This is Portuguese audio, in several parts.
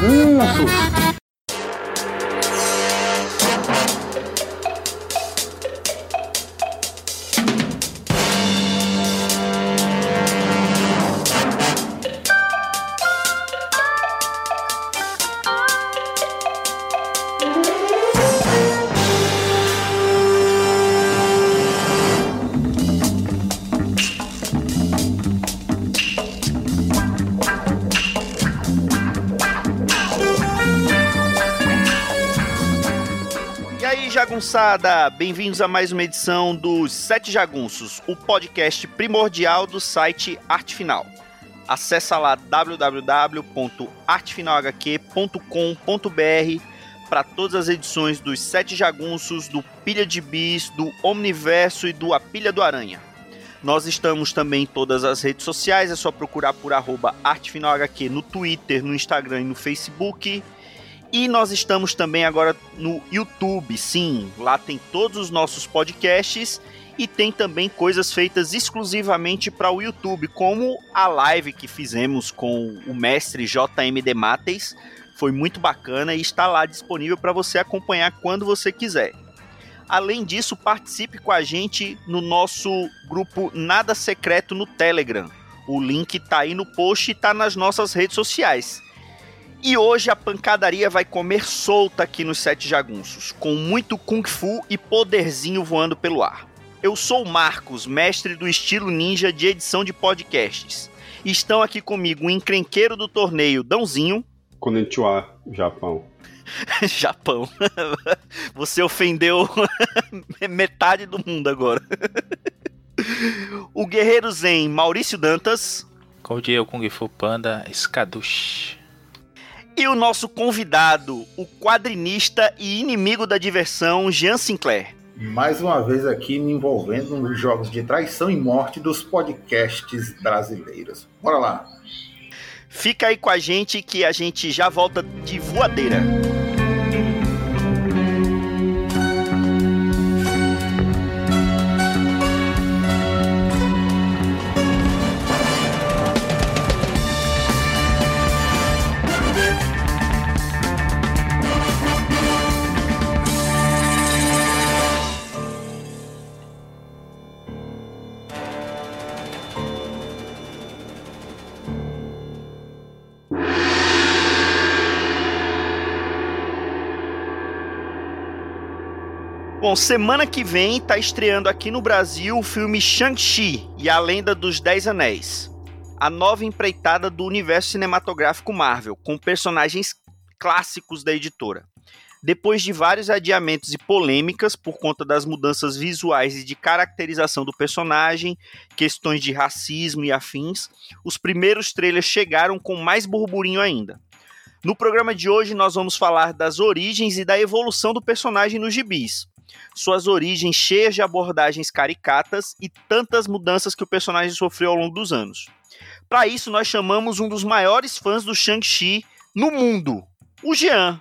sete jagunçada! Bem-vindos a mais uma edição dos Sete Jagunços, o podcast primordial do site Arte Final. Acesse lá www.artefinalhq.com.br para todas as edições dos Sete Jagunços, do Pilha de Bis, do Omniverso e do A Pilha do Aranha. Nós estamos também em todas as redes sociais, é só procurar por arroba ArtefinalHQ no Twitter, no Instagram e no Facebook. E nós estamos também agora no YouTube, sim. Lá tem todos os nossos podcasts e tem também coisas feitas exclusivamente para o YouTube, como a live que fizemos com o mestre JMD Mates. Foi muito bacana e está lá disponível para você acompanhar quando você quiser. Além disso, participe com a gente no nosso grupo Nada Secreto no Telegram. O link está aí no post e está nas nossas redes sociais. E hoje a pancadaria vai comer solta aqui nos Sete Jagunços, com muito Kung Fu e poderzinho voando pelo ar. Eu sou o Marcos, mestre do estilo ninja de edição de podcasts. Estão aqui comigo o encrenqueiro do torneio, Dãozinho. Konnichiwa, Japão. Japão. Você ofendeu metade do mundo agora. o guerreiro zen, Maurício Dantas. Com o Kung Fu Panda, Skadush. E o nosso convidado, o quadrinista e inimigo da diversão, Jean Sinclair. Mais uma vez aqui me envolvendo nos jogos de traição e morte dos podcasts brasileiros. Bora lá! Fica aí com a gente que a gente já volta de voadeira. Semana que vem tá estreando aqui no Brasil o filme Shang-Chi e a Lenda dos Dez Anéis. A nova empreitada do universo cinematográfico Marvel, com personagens clássicos da editora. Depois de vários adiamentos e polêmicas por conta das mudanças visuais e de caracterização do personagem, questões de racismo e afins, os primeiros trailers chegaram com mais burburinho ainda. No programa de hoje nós vamos falar das origens e da evolução do personagem nos gibis, suas origens cheias de abordagens caricatas e tantas mudanças que o personagem sofreu ao longo dos anos. Para isso, nós chamamos um dos maiores fãs do Shang-Chi no mundo, o Jean,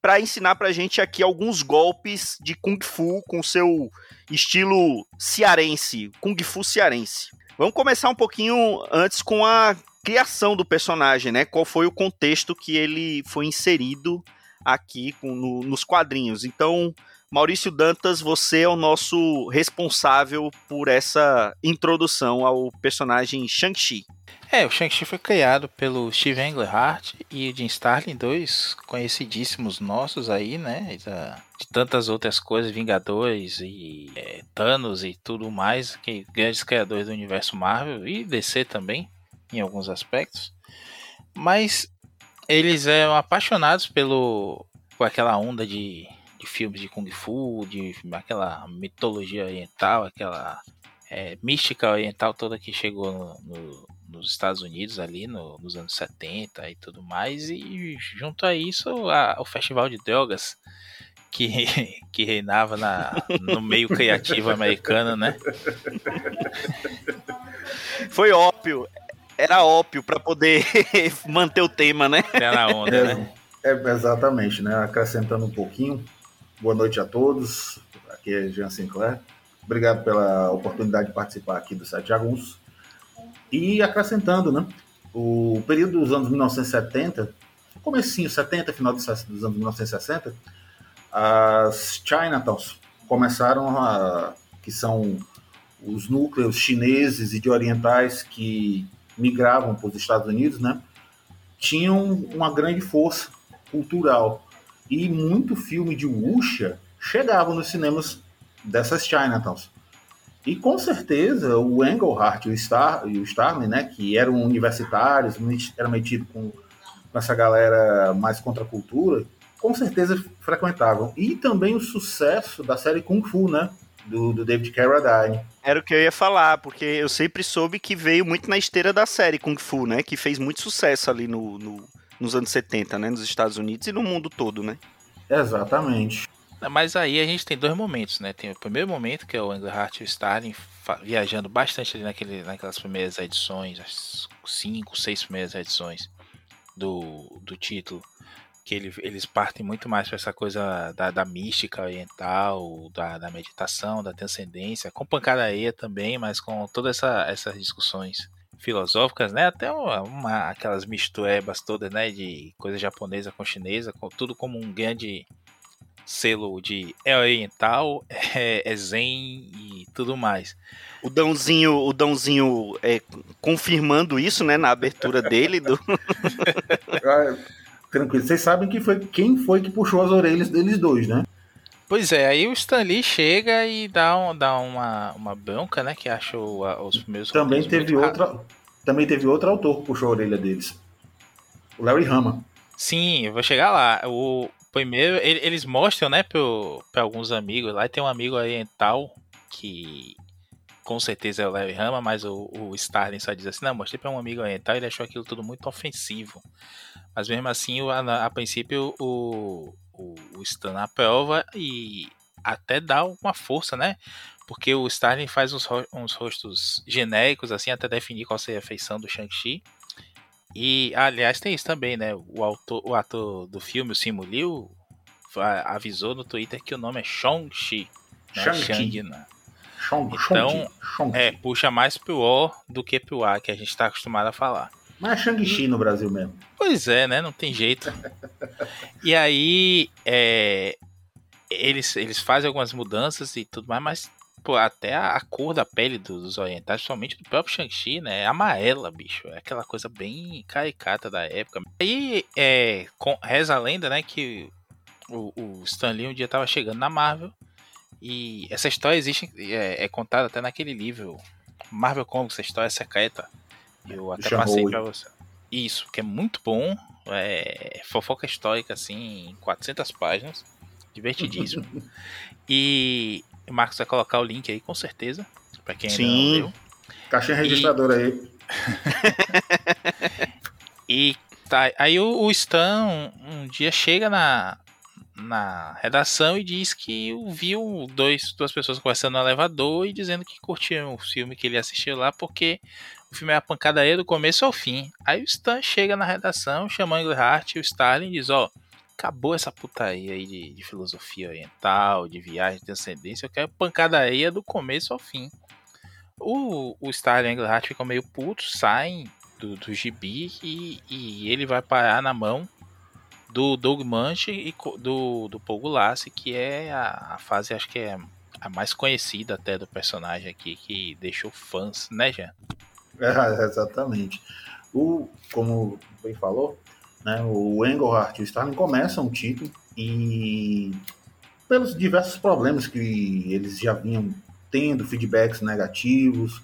para ensinar pra gente aqui alguns golpes de Kung Fu com seu estilo cearense, Kung Fu cearense. Vamos começar um pouquinho antes com a criação do personagem, né? Qual foi o contexto que ele foi inserido aqui com, no, nos quadrinhos. Então, Maurício Dantas, você é o nosso responsável por essa introdução ao personagem Shang-Chi. É, o Shang-Chi foi criado pelo Steve Englehart e o Jim Starlin, dois conhecidíssimos nossos aí, né? De tantas outras coisas, Vingadores e é, Thanos e tudo mais, que grandes criadores do universo Marvel e DC também, em alguns aspectos. Mas eles eram apaixonados pelo por aquela onda de de filmes de Kung Fu, de aquela mitologia oriental, aquela é, mística oriental toda que chegou no, no, nos Estados Unidos ali no, nos anos 70 e tudo mais. E junto a isso, a, o Festival de Drogas que, que reinava na, no meio criativo americano, né? Foi ópio. Era ópio para poder manter o tema, né? Era onda, é, né? É, exatamente, né? Acrescentando um pouquinho, Boa noite a todos. Aqui é Jean Sinclair. Obrigado pela oportunidade de participar aqui do Sete Jagunço. E acrescentando, né? O período dos anos 1970 comecinho, 70, final dos anos 1960, as Chinatowns começaram a... que são os núcleos chineses e de orientais que migravam para os Estados Unidos, né? Tinham uma grande força cultural. E muito filme de wuxia chegava nos cinemas dessas Chinatowns. E com certeza o Engelhardt e o, Star, e o Starlin, né, que eram universitários, eram metidos com, com essa galera mais contra a cultura, com certeza frequentavam. E também o sucesso da série Kung Fu, né, do, do David Carradine. Era o que eu ia falar, porque eu sempre soube que veio muito na esteira da série Kung Fu, né, que fez muito sucesso ali no, no nos anos 70, né, nos Estados Unidos e no mundo todo, né. Exatamente. Mas aí a gente tem dois momentos, né? Tem o primeiro momento, que é o Engelhardt e o Stalin viajando bastante ali naquele, naquelas primeiras edições, as cinco, seis primeiras edições do, do título, que ele, eles partem muito mais para essa coisa da, da mística oriental, da, da, meditação, da transcendência, com pancadaria também, mas com todas essa, essas discussões filosóficas, né? Até uma, uma, aquelas misturebas todas, né? De coisa japonesa com chinesa, com, tudo como um grande selo de é oriental, é, é zen e tudo mais. O Dãozinho, o Dãozinho é, confirmando isso, né, na abertura dele. Do... Ah, tranquilo, vocês sabem que foi quem foi que puxou as orelhas deles dois, né? Pois é, aí o Stanley chega e dá, um, dá uma, uma bronca, né? Que achou os primeiros Também teve outra. Também teve outro autor que puxou a orelha deles. O Larry Hama. Sim, eu vou chegar lá. O, Primeiro, eles mostram, né, para alguns amigos lá, tem um amigo oriental que com certeza é o Larry Hama, mas o, o Starling só diz assim, não, mostrei para um amigo oriental e ele achou aquilo tudo muito ofensivo. Mas mesmo assim, a, a princípio, o, o, o Stan aprova e até dá uma força, né? Porque o Starling faz uns, uns rostos genéricos, assim, até definir qual seria a feição do Shang-Chi. E, aliás, tem isso também, né? O, autor, o ator do filme, o Simu Liu, avisou no Twitter que o nome é Shang-Chi. Shang, Shang né? Shang, então, Shang é, puxa mais pro O do que pro A, que a gente está acostumado a falar. Mas é Shang-Chi no Brasil mesmo. Pois é, né? Não tem jeito. e aí, é, eles, eles fazem algumas mudanças e tudo mais, mas pô, até a, a, cor da pele dos orientais, principalmente do próprio Shang-Chi, né? É amarela, bicho. É aquela coisa bem caricata da época. Aí é, com, reza a lenda, né, que o, o Stan Lee um dia tava chegando na Marvel. E essa história existe, é, é contada até naquele livro Marvel Comics, essa história secreta. Eu até passei pra você. Isso, que é muito bom. É, fofoca histórica, assim, em 400 páginas. Divertidíssimo. e o Marcos vai colocar o link aí, com certeza. Pra quem Sim. ainda não viu. Caixinha registradora e... aí. e tá, aí o, o Stan um, um, dia chega na, na redação e diz que viu dois, duas pessoas conversando no elevador e dizendo que curtiam o filme que ele assistiu lá porque o filme é a pancadaria do começo ao fim. Aí o Stan chega na redação, chama Englehart e o Stalin e diz, ó, acabou essa putaria aí de, de, filosofia oriental, de viagem de ascendência. Eu quero pancadaria do começo ao fim. O, o Stalin Englehart fica meio puto, sai do, do gibi e, e ele vai parar na mão do Doug Munch e do, do Paul Gulassi, que é a, a, fase, acho que é a mais conhecida até do personagem aqui, que deixou fãs, né, Jean? É, exatamente. O, como bem falou, né? O Engelhardt e o Stalin começam o título e pelos diversos problemas que eles já vinham tendo, feedbacks negativos,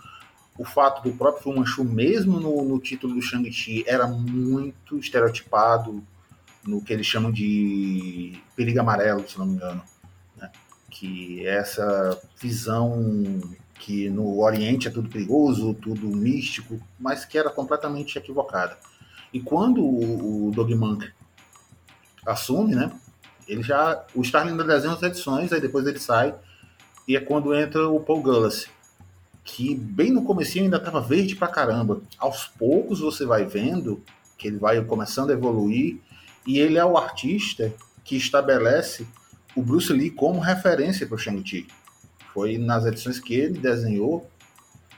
o fato do próprio Fu Manchu, mesmo no, no título do Shang-Chi, era muito estereotipado no que eles chamam de perigo amarelo, se não me engano. Né? Que é essa visão que no Oriente é tudo perigoso, tudo místico, mas que era completamente equivocada. E quando o, o assume, né? Ele já. O Starling ainda desenha as edições, aí depois ele sai. E é quando entra o Paul Gullas, que bem no comecinho ainda estava verde pra caramba. Aos poucos você vai vendo que ele vai começando a evoluir. E ele é o artista que estabelece o Bruce Lee como referência para o Shang-Chi. Foi nas edições que ele desenhou,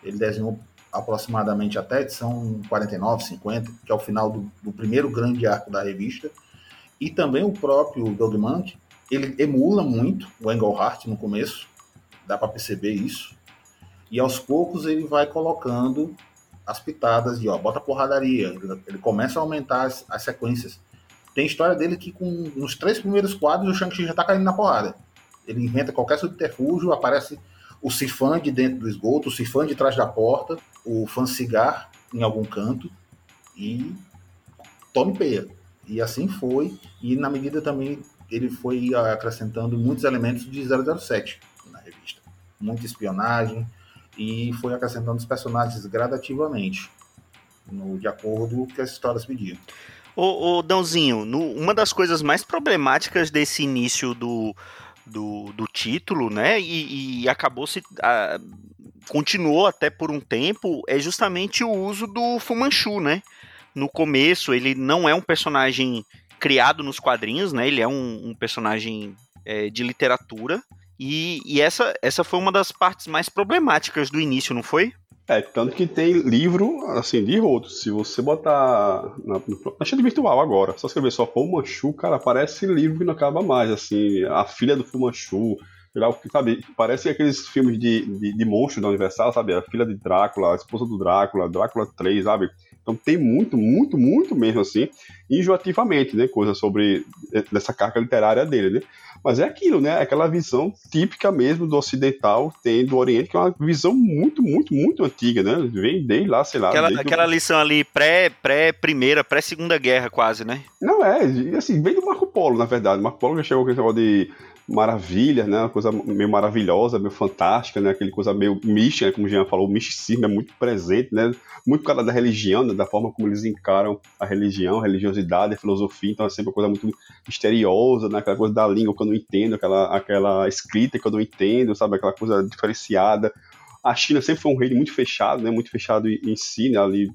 ele desenhou aproximadamente até a edição 49, 50, que é o final do, do primeiro grande arco da revista. E também o próprio Doug Monk, ele emula muito o Engelhart no começo, dá para perceber isso. E aos poucos ele vai colocando as pitadas de, ó, bota porradaria. Ele, ele começa a aumentar as, as, sequências. Tem história dele que com nos três primeiros quadros o Shang-Chi já tá caindo na porrada. Ele inventa qualquer subterfúgio, aparece o Sifan de dentro do esgoto, o Sifan de trás da porta, o Fan Cigar em algum canto e tome peia. E assim foi, e na medida também ele foi acrescentando muitos elementos de 007 na revista. Muita espionagem, e foi acrescentando os personagens gradativamente, no, de acordo com o que as histórias pediam. Ô, ô Dãozinho, no, uma das coisas mais problemáticas desse início do, do, do título, né, e, e acabou se... A, continuou até por um tempo, é justamente o uso do Fumanchu, né? No começo, ele não é um personagem criado nos quadrinhos, né? Ele é um, um personagem é, de literatura. E, e, essa, essa foi uma das partes mais problemáticas do início, não foi? É, tanto que tem livro, assim, de rotos. Se você botar na, na virtual agora, só escrever só Fumanchu, cara, parece livro que não acaba mais, assim, a filha do Fumanchu, sabe, parece aqueles filmes de, de, de monstro da Universal, sabe, a filha de Drácula, a esposa do Drácula, Drácula 3, sabe, então tem muito, muito, muito mesmo assim, enjoativamente, né? Coisa sobre eh, dessa carga literária dele, né? Mas é aquilo, né? Aquela visão típica mesmo do ocidental, tem do Oriente, que é uma visão muito, muito, muito antiga, né? Vem desde lá, sei lá. Aquela, aquela lição ali pré, pré primeira, pré segunda guerra, quase, né? Não é, assim, vem do Marco Polo, na verdade. Marco Polo já chegou com esse negócio de maravilha, né? Uma coisa meio maravilhosa, meio fantástica, né? Aquele coisa meio mística, né? como o Jean falou, o misticismo é muito presente, né? Muito causa da religião, né? da forma como eles encaram a religião, a religiosidade, a filosofia, então é sempre uma coisa muito misteriosa, né? Aquela coisa da língua que eu não entendo, aquela, aquela escrita que eu não entendo, sabe? Aquela coisa diferenciada. A China sempre foi um reino muito fechado, né? Muito fechado em si, né? Ali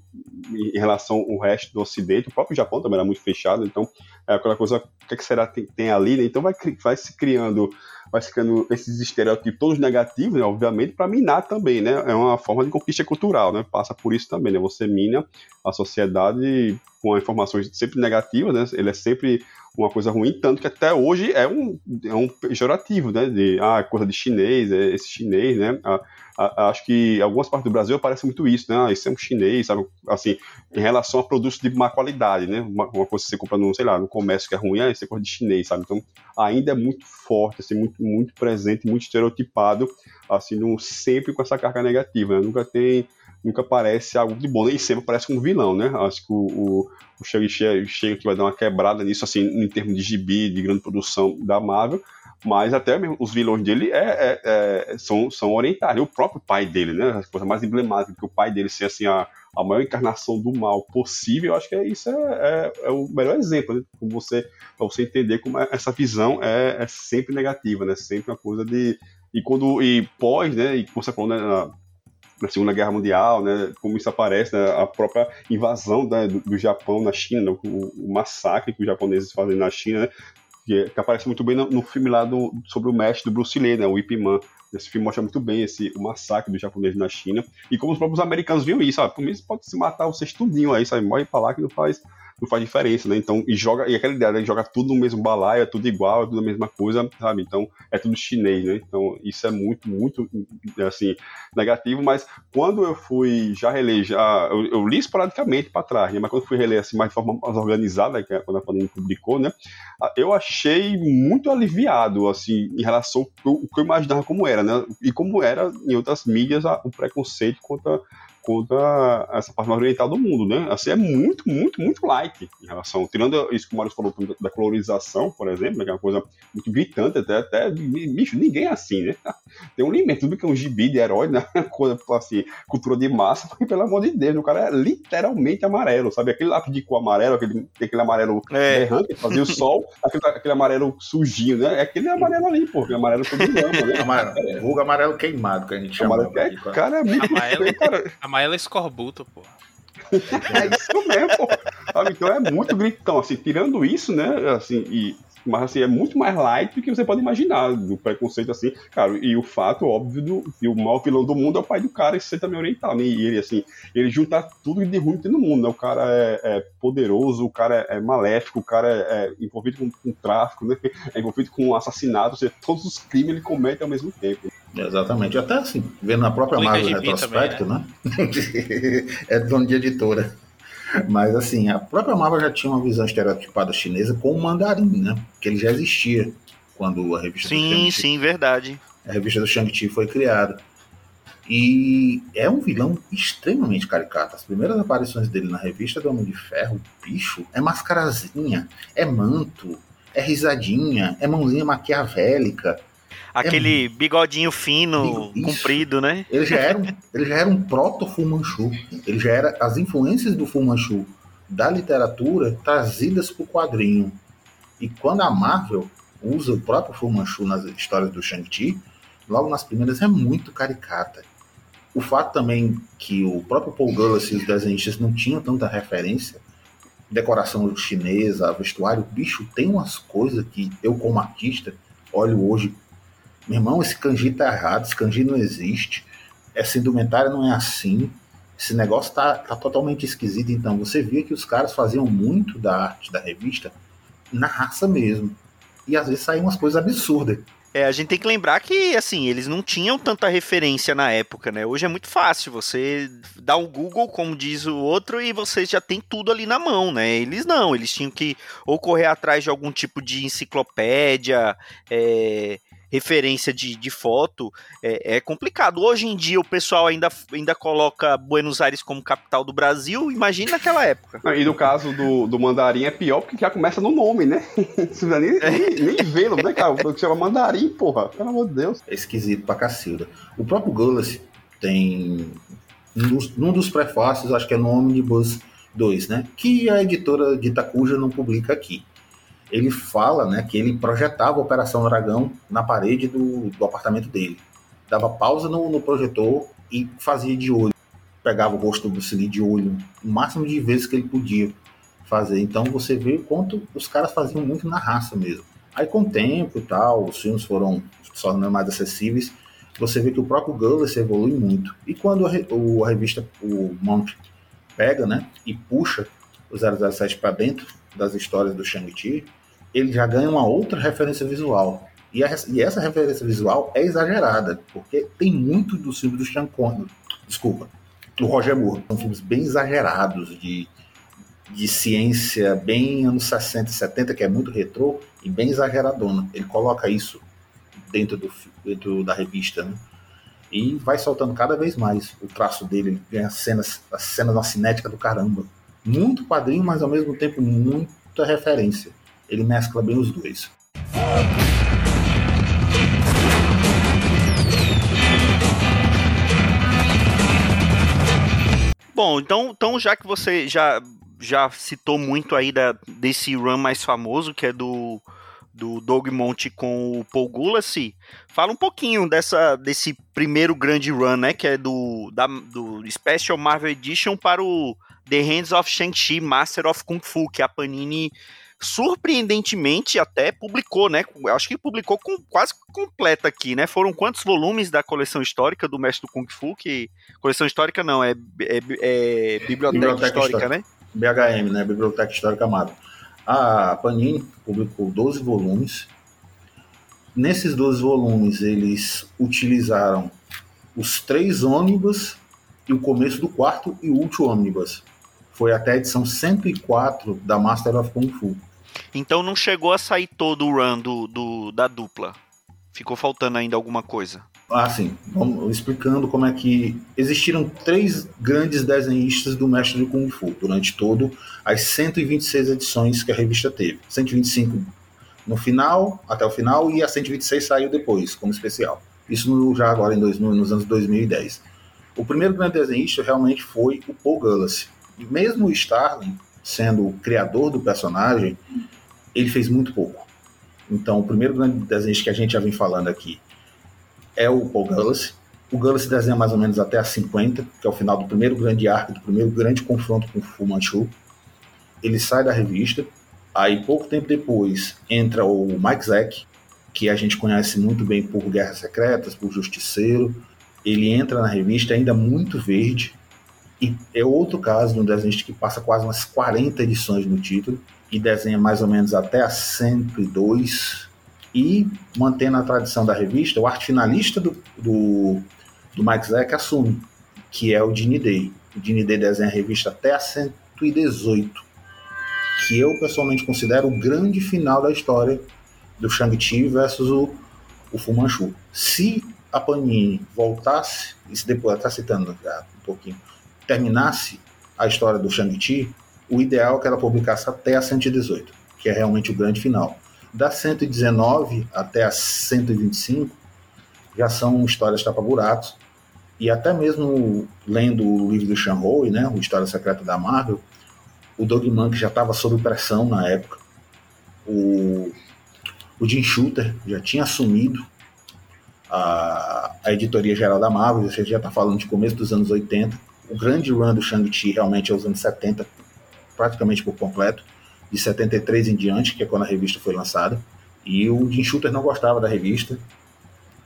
em relação ao resto do Ocidente. O próprio Japão também era muito fechado, então é aquela coisa, o que, é que será que tem, ali, né? Então vai, vai se criando vai se criando esses estereótipos todos negativos, né, obviamente, para minar também, né? É uma forma de conquista cultural, né? Passa por isso também, né? Você mina a sociedade com informações sempre negativas, né? Ele é sempre uma coisa ruim, tanto que até hoje é um, é um pejorativo, né? De, ah, coisa de chinês, é esse chinês, né? Ah, acho que algumas partes do Brasil aparece muito isso, né? Ah, isso é um chinês, sabe? Assim, em relação a produtos de má qualidade, né? Uma, uma coisa que você compra no, sei lá, no comércio que é ruim, ah, isso é coisa de chinês, sabe? Então, ainda é muito forte, assim, muito, muito presente, muito estereotipado, assim, no, sempre com essa carga negativa, né? Nunca tem nunca parece algo de bom, nem sempre parece um vilão, né? Acho que o, o, o chega, chega que vai dar uma quebrada nisso, assim, em termos de gibi, de grande produção da Marvel, mas até mesmo os vilões dele é, é, é, são, são orientais. O próprio pai dele, né? A coisa mais emblemática, que o pai dele ser assim, a, a maior encarnação do mal possível, eu acho que é, isso é, é, é o melhor exemplo, né? Como você, para você entender como é, essa visão é, é sempre negativa, né? Sempre uma coisa de. E quando. E pós, né? E como você falou, né? Na, Segunda Guerra Mundial, né, como isso aparece, né, a própria invasão né, do, do, Japão na China, né, o, o, massacre que os japoneses fazem na China, né, que, que aparece muito bem no, no filme lá do, sobre o mestre do Bruce Lee, né, o Ip Man. Esse filme mostra muito bem esse, o massacre dos japoneses na China e como os próprios americanos viam isso, sabe? Por mim, pode se matar vocês tudinho aí, sabe? Morre pra lá que não faz não faz diferença, né? Então, e joga, e aquela ideia, né? joga tudo no mesmo balaio, é tudo igual, é tudo a mesma coisa, sabe? Então, é tudo chinês, né? Então, isso é muito, muito, assim, negativo, mas quando eu fui já reler, já, eu, eu li esporadicamente para trás, né? Mas quando fui reler, assim, mais de forma mais organizada, que é quando a Panini publicou, né? Eu achei muito aliviado, assim, em relação ao que eu imaginava como era, né? E como era em outras mídias o preconceito contra contra essa parte mais oriental do mundo, né? Assim, é muito, muito, muito light em relação, tirando isso que o Mário falou da colorização, por exemplo, né, que é uma coisa muito gritante, até, até, bicho, ninguém é assim, né? Tem um limite, tudo que é um gibi de herói, né? Coisa, assim, cultura de massa, porque, pelo amor de Deus, o cara é literalmente amarelo, sabe? Aquele lápis de cor amarelo, aquele, aquele amarelo é. berrante, fazia o sol, aquele, aquele amarelo sujinho, né? É aquele amarelo ali, pô, aquele amarelo todo lama, né? Amarelo, é. vulgo amarelo queimado, que a gente chama. Amarelo, é, cara, é muito amarelo, cara. Amarelo escorbuto, pô. É isso mesmo, pô. Então é muito gritão, assim, tirando isso, né, assim, e Mas assim, é muito mais light do que você pode imaginar, do preconceito assim, cara. E o fato, óbvio, do, que o maior vilão do mundo é o pai do cara, e você também oriental, né? E ele, assim, ele junta tudo de ruim que tem no mundo, né? O cara é, é poderoso, o cara é, é maléfico, o cara é, é envolvido com, com, tráfico, né? É envolvido com assassinato, ou seja, todos os crimes ele comete ao mesmo tempo. Exatamente. Até assim, vendo na própria Marvel Retrospecto, também, né? né? é dono de editora. Mas assim, a própria Marvel já tinha uma visão estereotipada chinesa com o mandarim, né? Que ele já existia quando a revista Sim, sim, verdade. A revista do Shang-Chi foi criada. E é um vilão extremamente caricato. As primeiras aparições dele na revista do Homem de Ferro, bicho, é mascarazinha, é manto, é risadinha, é mãozinha maquiavélica. Aquele é... bigodinho fino, Isso. comprido, né? Ele já era um, ele já era um proto-Fu Manchu. Ele já era as influências do Fu Manchu da literatura trazidas para o quadrinho. E quando a Marvel usa o próprio Fu Manchu nas histórias do Shang-Chi, logo nas primeiras é muito caricata. O fato também que o próprio Paul Gullis e os desenhistas não tinham tanta referência, decoração chinesa, vestuário, bicho, tem umas coisas que eu como artista olho hoje meu irmão, esse kanji tá errado, esse kanji não existe, essa indumentária não é assim, esse negócio tá, tá totalmente esquisito. Então, você via que os caras faziam muito da arte da revista na raça mesmo. E às vezes saíam umas coisas absurdas. É, a gente tem que lembrar que, assim, eles não tinham tanta referência na época, né? Hoje é muito fácil, você dá um Google, como diz o outro, e você já tem tudo ali na mão, né? Eles não, eles tinham que ou correr atrás de algum tipo de enciclopédia, é, referência de, de foto, é, é, complicado. Hoje em dia o pessoal ainda, ainda coloca Buenos Aires como capital do Brasil, imagina naquela época. E no caso do, do Mandarim é pior porque já começa no nome, né? Você nem, nem, nem vê né, cara? Que chama Mandarim, porra, pelo amor de Deus. É esquisito pra cacilda. O próprio Gullis tem. Num dos prefácios, acho que é no Omnibus 2, né? Que a editora de Itacuja não publica aqui ele fala né, que ele projetava a Operação Dragão na parede do, do apartamento dele. Dava pausa no, no, projetor e fazia de olho. Pegava o rosto do Lee de olho, o máximo de vezes que ele podia fazer. Então você vê o quanto os caras faziam muito na raça mesmo. Aí com o tempo e tal, os filmes foram só não mais acessíveis, você vê que o próprio Gullis evolui muito. E quando a, o, a revista, o Monk pega né, e puxa o 007 para dentro das histórias do Shang-Chi, ele já ganha uma outra referência visual. E, a, e, essa referência visual é exagerada, porque tem muito dos filmes do Sean Connery, desculpa, do Roger Moore. São filmes bem exagerados, de, de ciência bem anos 60 e 70, que é muito retrô, e bem exageradona. Ele coloca isso dentro, do, dentro da revista, né? E vai soltando cada vez mais o traço dele, ele ganha cenas, as cenas na cinética do caramba. Muito quadrinho, mas ao mesmo tempo muita referência. Ele mescla bem os dois. Bom, então, então já que você já, já citou muito aí da, desse run mais famoso, que é do, do Doug Monte com o Paul Gulassi, fala um pouquinho dessa, desse primeiro grande run, né, que é do, da, do Special Marvel Edition para o The Hands of Shang-Chi Master of Kung Fu, que a Panini surpreendentemente até publicou, né? Acho que publicou com quase completa aqui, né? Foram quantos volumes da coleção histórica do Mestre do Kung Fu? Que coleção histórica não é, é, é biblioteca, biblioteca, histórica, histórica, né? BHM, né? Biblioteca Histórica Amado. A Panini publicou 12 volumes. Nesses 12 volumes, eles utilizaram os três ônibus e o começo do quarto e último ônibus. Foi até a edição 104 da Master of Kung Fu. Então não chegou a sair todo o run do, do, da dupla. Ficou faltando ainda alguma coisa. Ah, sim. Vamos explicando como é que existiram três grandes desenhistas do Mestre do Kung Fu durante todo as 126 edições que a revista teve. 125 no final, até o final, e a 126 saiu depois, como especial. Isso no, já agora em dois, no, nos anos 2010. O primeiro grande desenhista realmente foi o Paul Gullis. E mesmo o Starling, sendo o criador do personagem, ele fez muito pouco. Então, o primeiro grande desenho que a gente já vem falando aqui é o Paul Gullis. O Gullis desenha mais ou menos até a 50, que é o final do primeiro grande arco, do primeiro grande confronto com o Fu Manchu. Ele sai da revista. Aí, pouco tempo depois, entra o Mike Zack, que a gente conhece muito bem por Guerras Secretas, por Justiceiro. Ele entra na revista ainda muito verde, e é outro caso de um desenhista que passa quase umas 40 edições no título, e desenha mais ou menos até a 102. E, mantendo a tradição da revista, o arte finalista do, do, do Mike Zack assume, que é o Dini Day. O Dini Day desenha a revista até a 118 que eu pessoalmente considero o grande final da história do Shang-Chi versus o, o Fu Manchu. Se a Panini voltasse, se depois está citando já um pouquinho, terminasse a história do Shang-Chi, o ideal é que ela publicasse até a 118, que é realmente o grande final. Da 119 até a 125 já são histórias tapa-buracos, e até mesmo lendo o livro do Shan Hui, né, o História Secreta da Marvel, o Doug Monk já estava sob pressão na época. O, o Jim Shooter já tinha assumido a, a editoria geral da Marvel, você já está falando de começo dos anos 80. O grande run do Shang-Chi realmente é os anos 70, praticamente por completo, de 73 em diante, que é quando a revista foi lançada. E o Jim Shooter não gostava da revista,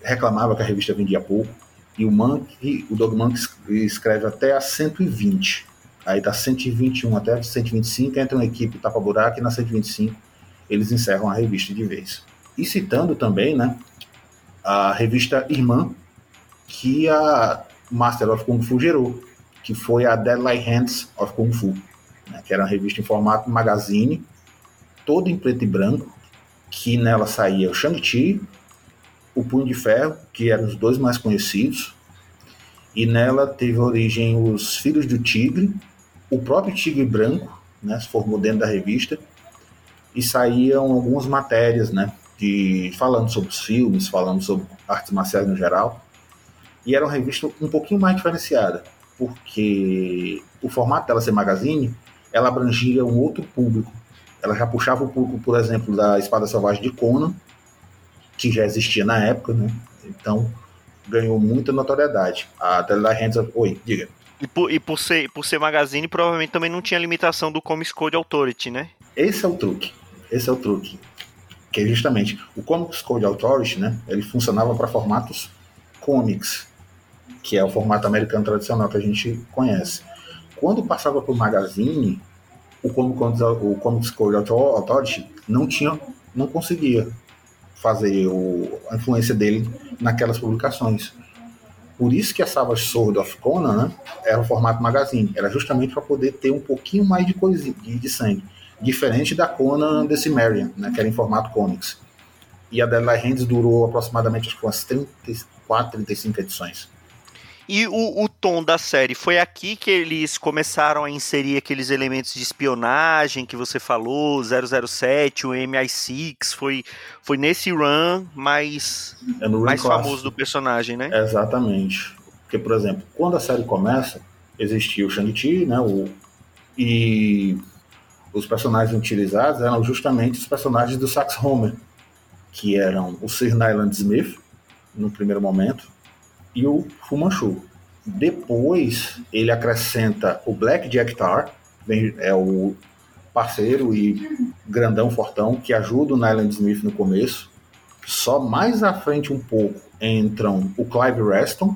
reclamava que a revista vendia pouco. E o Monk, o Doug Monk escreve até a 120. Aí da 121 até 125 entra uma equipe tapa-buraco e na 125 eles encerram a revista de vez. E citando também né, a revista Irmã, que a Master of Kung Fu gerou, que foi a Deadly Hands of Kung Fu, né, que era uma revista em formato magazine, toda em preto e branco, que nela saía o Shang-Chi, o Punho de Ferro, que eram os dois mais conhecidos, e nela teve origem os Filhos do Tigre, o próprio Tigre Branco né, se formou dentro da revista e saíam algumas matérias, né, de, falando sobre os filmes, falando sobre artes marciais no geral. E era uma revista um pouquinho mais diferenciada, porque o formato dela ser magazine, ela abrangia um outro público. Ela já puxava o público, por exemplo, da Espada Selvagem de Conan, que já existia na época, né? Então ganhou muita notoriedade. A Tela Hands of... Oi, diga. E por, e por, ser, por ser magazine, provavelmente também não tinha limitação do Comics Code Authority, né? Esse é o truque. Esse é o truque. Que é justamente o Comics Code Authority, né? Ele funcionava para formatos comics, que é o formato americano tradicional que a gente conhece. Quando passava para o magazine, o Comics Code Authority não tinha, não conseguia fazer o, a influência dele naquelas publicações. Por isso que a Savage Sword of Conan né, era o formato magazine. Era justamente para poder ter um pouquinho mais de, coisa, de, de sangue. Diferente da Conan The Cimmerian, né, que era em formato comics. E a Deadline Hands durou aproximadamente acho que umas 34, 35 edições. E o, o, tom da série foi aqui que eles começaram a inserir aqueles elementos de espionagem que você falou, 007, o MI6, foi, foi nesse run mais, é mais famoso do personagem, né? Exatamente. Porque, por exemplo, quando a série começa, existia o Shang-Chi, né? O, e os personagens utilizados eram justamente os personagens do Sax Homer, que eram o Sir Nyland Smith, no primeiro momento, e o Fu Manchu. Depois ele acrescenta o Black Jack Tar, é o parceiro e grandão fortão que ajuda o Nyland Smith no começo. Só mais à frente um pouco entram o Clive Reston,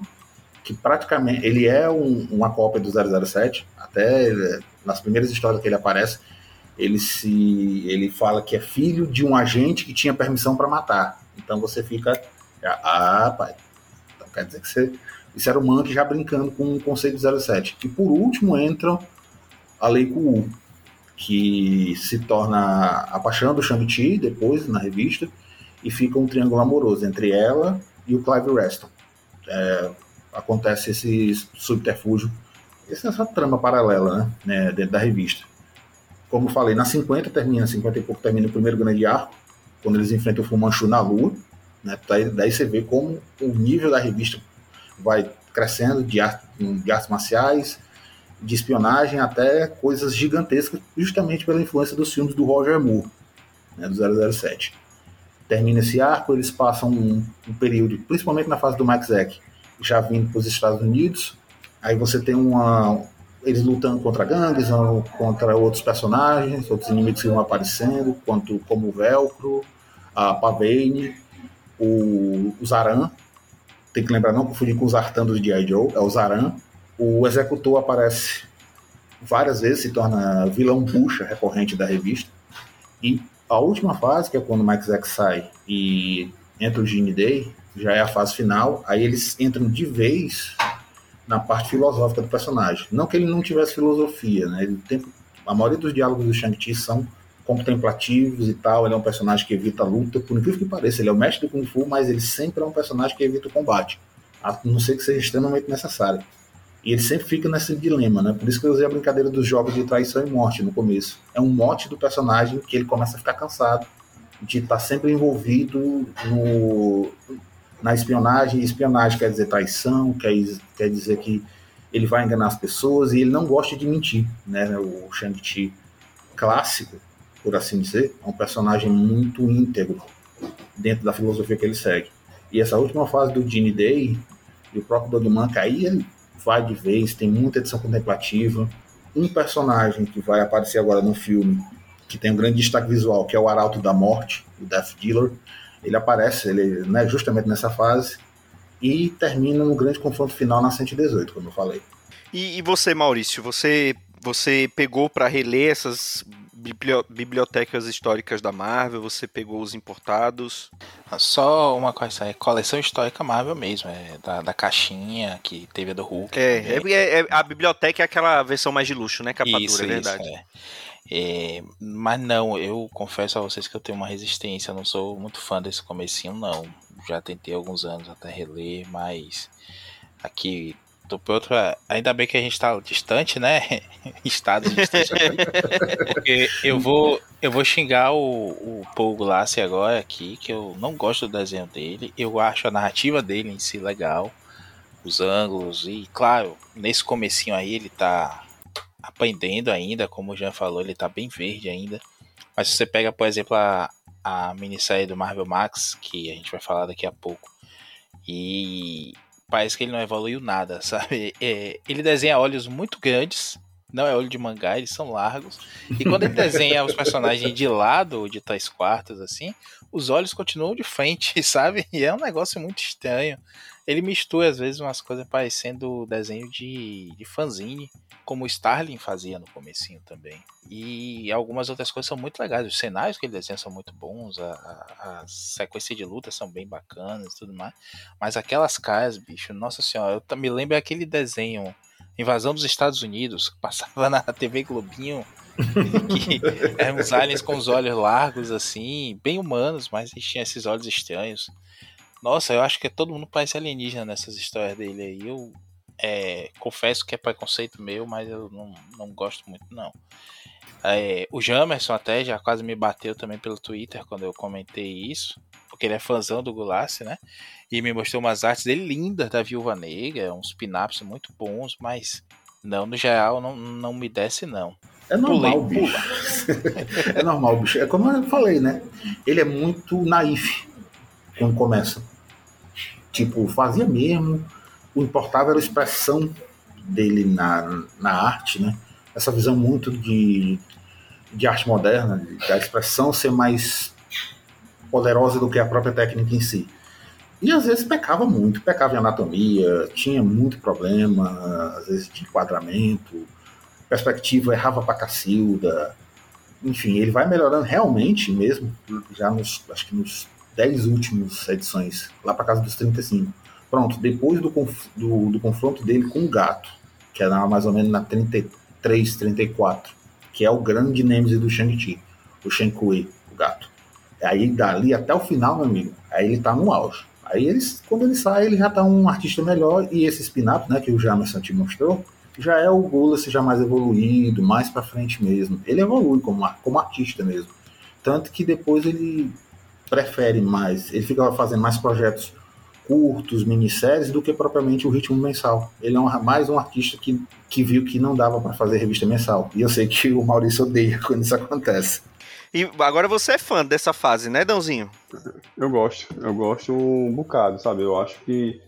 que praticamente ele é um, uma cópia do 007, até ele, nas primeiras histórias que ele aparece, ele se ele fala que é filho de um agente que tinha permissão para matar. Então você fica ah, pai, Quer dizer que você, isso era o Monkey já brincando com o conceito 07. E por último entra a Lei Ku, que se torna a paixão do Shang-Chi depois na revista e fica um triângulo amoroso entre ela e o Clive Reston. É, acontece esse subterfúgio, essa trama paralela né, né, dentro da revista. Como falei, na 50 termina, 50 e pouco termina o primeiro grande arco, quando eles enfrentam o Fumanchu na Lua, né? Daí, daí você vê como o nível da revista vai crescendo de, arte, de artes marciais, de espionagem até coisas gigantescas, justamente pela influência dos filmes do Roger Moore, né, do 007. Termina esse arco, eles passam um, um período, principalmente na fase do Max Zack, já vindo para os Estados Unidos. Aí você tem uma. eles lutando contra gangues, contra outros personagens, outros inimigos que vão aparecendo, quanto como o Velcro, a Pavane, o, o Zaran. Tem que lembrar não confundir com os Zartan do G.I. Joe, é o Zaran. O Executor aparece várias vezes, se torna vilão bucha recorrente da revista. E a última fase, que é quando o Mike Zack sai e entra o Gene Day, já é a fase final, aí eles entram de vez na parte filosófica do personagem. Não que ele não tivesse filosofia, né? Ele tem, a maioria dos diálogos do Shang-Chi são contemplativos e tal. Ele é um personagem que evita a luta, por incrível que pareça. Ele é o mestre do Kung Fu, mas ele sempre é um personagem que evita o combate, a não ser que seja extremamente necessário. E ele sempre fica nesse dilema, né? Por isso que eu usei a brincadeira dos jogos de traição e morte no começo. É um mote do personagem que ele começa a ficar cansado de estar sempre envolvido no, na espionagem. Espionagem quer dizer traição, quer, quer dizer que ele vai enganar as pessoas e ele não gosta de mentir, né? O Shang-Chi clássico, por assim dizer, é um personagem muito íntegro dentro da filosofia que ele segue. E essa última fase do Gene Day e o próprio Dogman aí ele vai de vez, tem muita edição contemplativa. Um personagem que vai aparecer agora no filme, que tem um grande destaque visual, que é o Arauto da Morte, o Death Dealer, ele aparece ele, né, justamente nessa fase e termina no grande confronto final na 118, como eu falei. E, e você, Maurício, você, você pegou para reler essas bibliotecas históricas da Marvel, você pegou os importados? Só uma coisa, é coleção histórica Marvel mesmo, é da, da caixinha que teve a do Hulk. É, é, é, a biblioteca é aquela versão mais de luxo, né? Capa isso, dura, é verdade. Isso, é. É, mas não, eu confesso a vocês que eu tenho uma resistência, não sou muito fã desse comecinho, não. Já tentei alguns anos até reler, mas aqui tô por outra. Ainda bem que a gente tá distante, né? Estados distantes. Porque eu vou, eu vou xingar o, o Paul Glass agora aqui, que eu não gosto do desenho dele. Eu acho a narrativa dele em si legal. Os ângulos, e claro, nesse comecinho aí ele tá aprendendo ainda, como o Jean falou, ele tá bem verde ainda. Mas se você pega, por exemplo, a, a minissérie do Marvel Max, que a gente vai falar daqui a pouco, e parece que ele não evoluiu nada, sabe? É, ele desenha olhos muito grandes, não é olho de mangá, eles são largos. E quando ele desenha os personagens de lado ou de três quartos, assim, os olhos continuam de frente, sabe? E é um negócio muito estranho. Ele mistura, às vezes, umas coisas parecendo desenho de, de fanzine, como o Starling fazia no comecinho também. E algumas outras coisas são muito legais. Os cenários que ele desenha são muito bons, a, a, a sequência de luta são bem bacanas e tudo mais. Mas aquelas caras, bicho, nossa senhora, eu me lembro aquele desenho Invasão dos Estados Unidos, que passava na TV Globinho, que eram uns aliens com os olhos largos, assim, bem humanos, mas eles tinham esses olhos estranhos. Nossa, eu acho que todo mundo parece alienígena nessas histórias dele aí. Eu é, confesso que é preconceito meu, mas eu não, não gosto muito, não. É, o Jamerson até já quase me bateu também pelo Twitter quando eu comentei isso, porque ele é fãzão do Gulassi, né? E me mostrou umas artes dele lindas da Viúva Negra, uns pin-ups muito bons, mas não, no geral, não, não me desce, não. É normal, Pulei, bicho. é normal, bicho. É como eu falei, né? Ele é muito naif quando começa. Tipo, fazia mesmo. O importava era a expressão dele na, na arte, né? Essa visão muito de, de arte moderna, da expressão ser mais poderosa do que a própria técnica em si. E às vezes pecava muito, pecava em anatomia, tinha muito problema, às vezes de enquadramento, perspectiva errava pra cacilda. Enfim, ele vai melhorando realmente mesmo, já nos, acho que nos 10 últimos edições, lá para casa dos 35. Pronto, depois do, do, do, confronto dele com o gato, que era mais ou menos na 33, 34, que é o grande Nemesis do Shang-Chi, o Shen Kui, o gato. Aí dali até o final, meu amigo, aí ele tá no auge. Aí eles, quando ele sai, ele já tá um artista melhor, e esse spin-up, né, que o Jamerson te mostrou, já é o Gulas já mais evoluído, mais para frente mesmo. Ele evolui como, como artista mesmo. Tanto que depois ele prefere mais, ele fica fazendo mais projetos curtos, minisséries, do que propriamente o ritmo mensal. Ele é um, mais um artista que, que viu que não dava para fazer revista mensal. E eu sei que o Maurício odeia quando isso acontece. E agora você é fã dessa fase, né, Dãozinho? Eu gosto, eu gosto um bocado, sabe? Eu acho que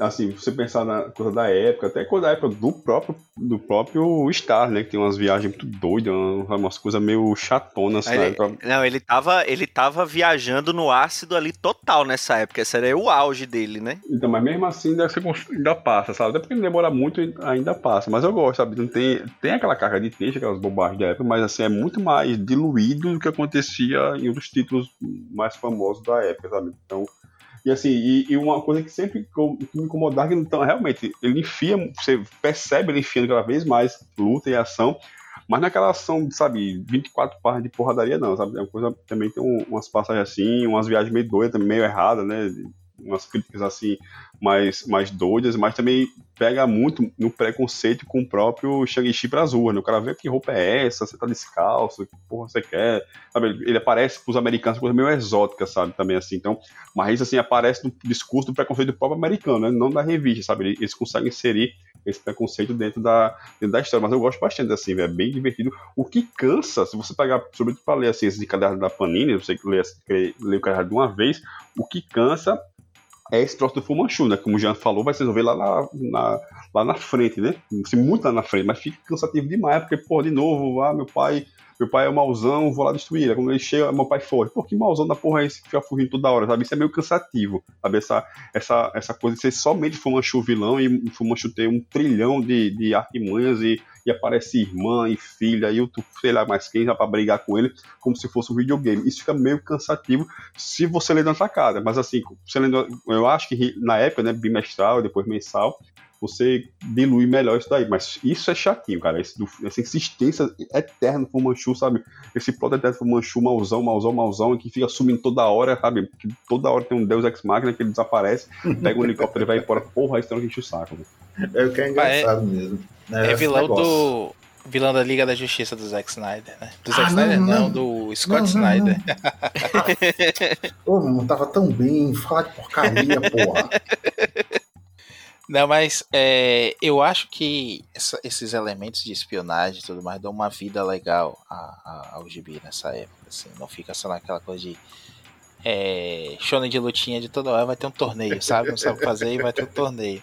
assim, você pensar na coisa da época, até coisa da época do próprio, do próprio Star, né? Que tem umas viagens muito doidas, umas coisas meio chatonas. Ele, não, ele tava, ele tava viajando no ácido ali total nessa época. Esse era o auge dele, né? Então, mas mesmo assim ainda, ainda passa, sabe? Até porque não demora muito, ainda passa. Mas eu gosto, sabe? Não tem, tem aquela carga de texto, aquelas bobagens da época, mas assim, é muito mais diluído do que acontecia em outros títulos mais famosos da época, sabe? Então, e assim, e, e, uma coisa que sempre me incomodava, então, realmente, ele enfia, você percebe ele enfiando cada vez mais luta e ação, mas naquela ação, sabe, 24 parras de porradaria, não, sabe? É uma coisa também tem um, umas passagens assim, umas viagens meio doidas, meio erradas, né? Umas críticas assim, mais, mais doidas, mas também pega muito no preconceito com o próprio Shang-Chi pras ruas, né? O cara vê que roupa é essa, você tá descalço, que porra você quer, sabe? Ele aparece pros americanos coisa meio exótica, sabe? Também assim, então, mas isso assim aparece no discurso do preconceito do próprio americano, né? Não da revista, sabe? Eles conseguem inserir esse preconceito dentro da, dentro da história, mas eu gosto bastante assim, é bem divertido. O que cansa, se você pegar, sobretudo para ler assim, esse caderno da Panini, você lê, lê o caderno de uma vez, o que cansa é esse troço do Fumanchu, né? Como o Jean falou, vai se resolver lá na, na, lá na frente, né? Assim, muito lá na frente, mas fica cansativo demais, porque, pô, de novo, ah, meu pai meu pai é um mauzão, vou lá destruir. Quando ele chega, meu pai foge. Pô, que mauzão da porra é esse que fica fugindo toda hora, sabe? Isso é meio cansativo, sabe? Essa, essa, essa coisa de ser somente Fumanchu vilão e Fumanchu ter um trilhão de, de artimanhas e, e aparece irmã e filha e outro, sei lá mais quem, já pra brigar com ele, como se fosse um videogame. Isso fica meio cansativo se você ler na sacada. Mas assim, você lendo, eu acho que na época, né, bimestral, depois mensal, você dilui melhor isso daí. Mas isso é chatinho, cara. Esse, essa insistência eterna pro Manchu, sabe? Esse plot eterno pro Manchu, mauzão, mauzão, mauzão, que fica sumindo toda hora, sabe? Que toda hora tem um Deus Ex Machina que ele desaparece, pega um helicóptero e vai embora. Porra, isso tem que enche o saco. Né? É o que é engraçado ah, é, mesmo. É, é vilão do. Vilão da Liga da Justiça do Zack Snyder, né? Do Zack ah, Snyder, não, não, do Scott não, Snyder. Pô, não tava tão bem, fala de porcaria, porra. Não, mas é, eu acho que essa, esses elementos de espionagem e tudo mais dão uma vida legal a, a, ao gibi nessa época. Assim, não fica só naquela coisa de é, shonen de lutinha de toda hora vai ter um torneio, sabe? Não sabe fazer e vai ter um torneio.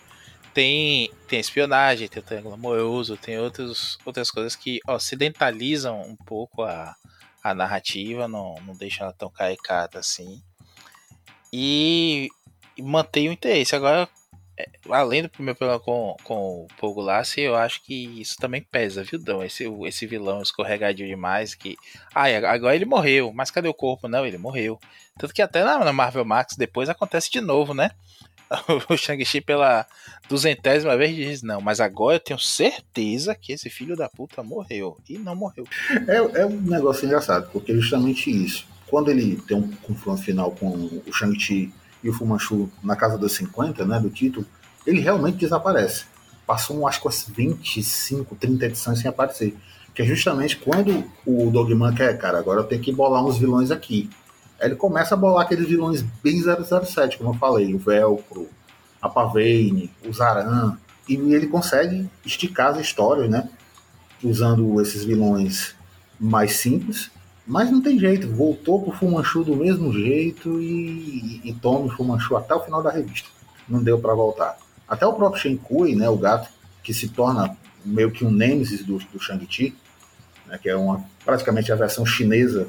Tem, tem espionagem, tem o triângulo amoroso, tem outros, outras coisas que ocidentalizam um pouco a, a narrativa, não, não deixam ela tão caricata assim. E, e mantém o interesse. Agora, além do primeiro problema com, com o Pogo Lassi, eu acho que isso também pesa, viu, Dão? Esse, esse vilão escorregadio demais que. Ah, agora ele morreu, mas cadê o corpo? Não, ele morreu. Tanto que até na, na Marvel Max depois acontece de novo, né? O Shang-Chi pela duzentésima vez diz: Não, mas agora eu tenho certeza que esse filho da puta morreu. E não morreu. É, é um negócio engraçado, porque justamente isso. Quando ele tem um confronto final com o Shang-Chi e o Fumanchu na casa dos 50, né, do título, ele realmente desaparece. Passou, acho que umas 25, 30 edições sem aparecer. Que é justamente quando o Dogman quer, cara, agora eu tenho que bolar uns vilões aqui. Aí ele começa a bolar aqueles vilões bem 007, como eu falei, o Velcro, a Pavane, o Zaran, e ele consegue esticar as histórias, né? Usando esses vilões mais simples mas não tem jeito, voltou pro Fumanchu do mesmo jeito e, e, e tome Fumanchu até o final da revista. Não deu para voltar. Até o próprio Shenkui, né, o gato, que se torna meio que um nêmesis do, do Shang-Chi, né, que é uma, praticamente a versão chinesa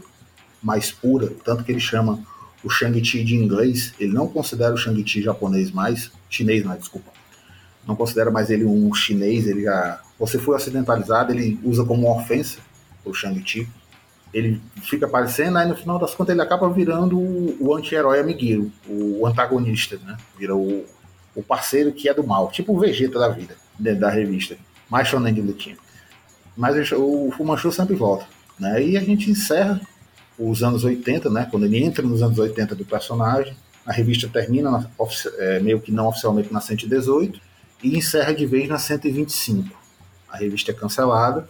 mais pura, tanto que ele chama o Shang-Chi de inglês, ele não considera o Shang-Chi japonês mais, chinês mais, desculpa, não considera mais ele um chinês, ele já, você foi ocidentalizado, ele usa como uma ofensa o Shang-Chi, ele fica aparecendo, aí no final das contas ele acaba virando o, o anti-herói amiguinho, o, antagonista, né? Vira o, o parceiro que é do mal, tipo o Vegeta da vida, dentro da revista. Mais shonen de lutinha. Mas o Fumanchu sempre volta, né? E a gente encerra os anos 80, né? Quando ele entra nos anos 80 do personagem, a revista termina na, é, meio que não oficialmente na 118 e encerra de vez na 125. A revista é cancelada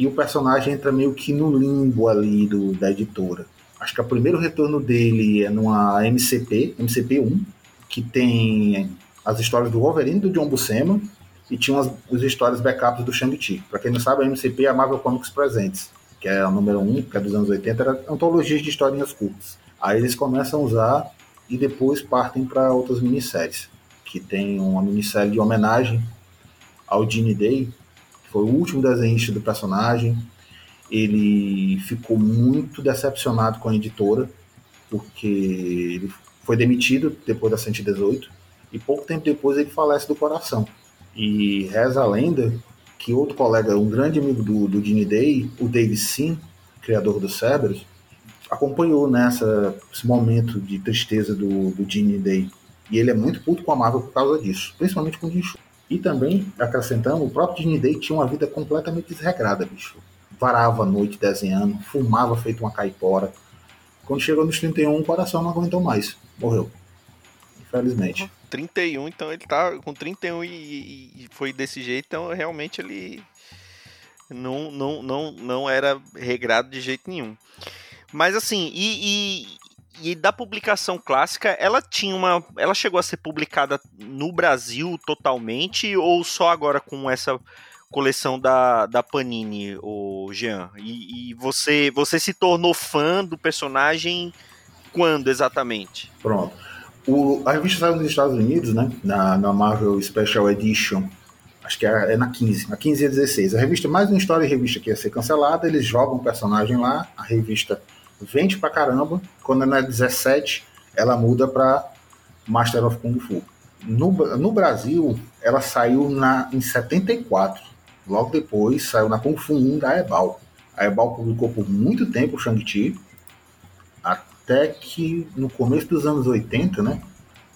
e o personagem entra meio que no limbo ali do, da editora. Acho que o primeiro retorno dele é numa MCP, MCP 1, que tem as histórias do Wolverine do John Buscema e tinha as, as histórias backups do Shang-Chi. Para quem não sabe, a MCP é a Marvel Comics Presents, que é a número 1, que é dos anos 80, era antologias de historinhas curtas. Aí eles começam a usar e depois partem para outras minisséries que tem uma minissérie de homenagem ao Gene Day, foi o último desenhista do personagem. Ele ficou muito decepcionado com a editora, porque ele foi demitido depois da 118 e pouco tempo depois ele falece do coração. E reza a lenda que outro colega, um grande amigo do, do Gene Day, o David Sim, criador do Cerberus, acompanhou nessa esse momento de tristeza do, do Gene Day. E ele é muito puto com a Marvel por causa disso, principalmente com o Jim E também, acrescentando, o próprio Gene Day tinha uma vida completamente desregrada, bicho. Varava a noite desenhando, fumava feito uma caipora. Quando chegou nos 31, o coração não aguentou mais. Morreu. Infelizmente. 31, então ele tá com 31 e, e foi desse jeito, então realmente ele não, não, não, não era regrado de jeito nenhum. Mas assim, e, e, e, da publicação clássica, ela tinha uma. Ela chegou a ser publicada no Brasil totalmente, ou só agora com essa coleção da, da Panini, o Jean? E, e você, você se tornou fã do personagem quando exatamente? Pronto. O, a revista saiu nos Estados Unidos, né? Na, na Marvel Special Edition. Acho que é, é na 15, na 15 e 16. A revista, mais uma história de revista que ia ser cancelada, eles jogam o personagem lá, a revista vende pra caramba. Quando é na 17, ela muda pra Master of Kung Fu. No, no Brasil, ela saiu na, em 74. Logo depois, saiu na Kung Fu 1 da Ebal. A Ebal publicou por muito tempo o Shang-Chi, até que no começo dos anos 80, né,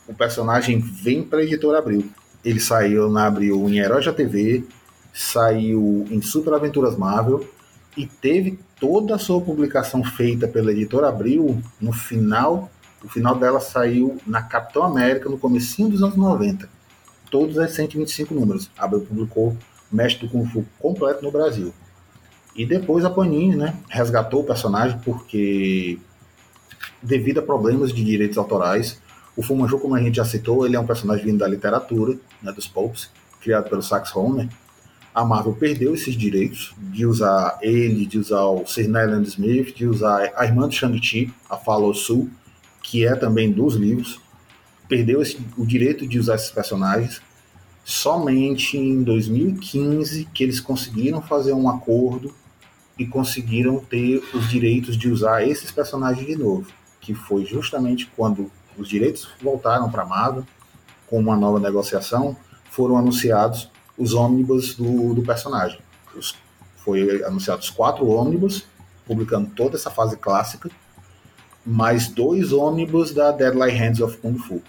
o personagem vem para a editora Abril. Ele saiu na Abril em Heróis da TV, saiu em Super Aventuras Marvel e teve toda a sua publicação feita pela editora Abril no final, o final dela saiu na Capitão América no comecinho dos anos 90. Todos os 125 números. A Abril publicou Mestre do Kung Fu completo no Brasil. E depois a Panini, né, resgatou o personagem porque devido a problemas de direitos autorais, o Fumanchu, como a gente já citou, ele é um personagem vindo da literatura, né, dos Popes, criado pelo Sax Homer, a Marvel perdeu esses direitos de usar ele, de usar o Sir Nyland Smith, de usar a irmã de Shang-Chi, a Fallow Su, que é também dos livros. Perdeu esse, o direito de usar esses personagens. Somente em 2015 que eles conseguiram fazer um acordo e conseguiram ter os direitos de usar esses personagens de novo, que foi justamente quando os direitos voltaram para a Marvel com uma nova negociação, foram anunciados os ônibus do, do personagem. Os, foi anunciados quatro ônibus, publicando toda essa fase clássica, mais dois ônibus da Deadline Hands of Kung Fu.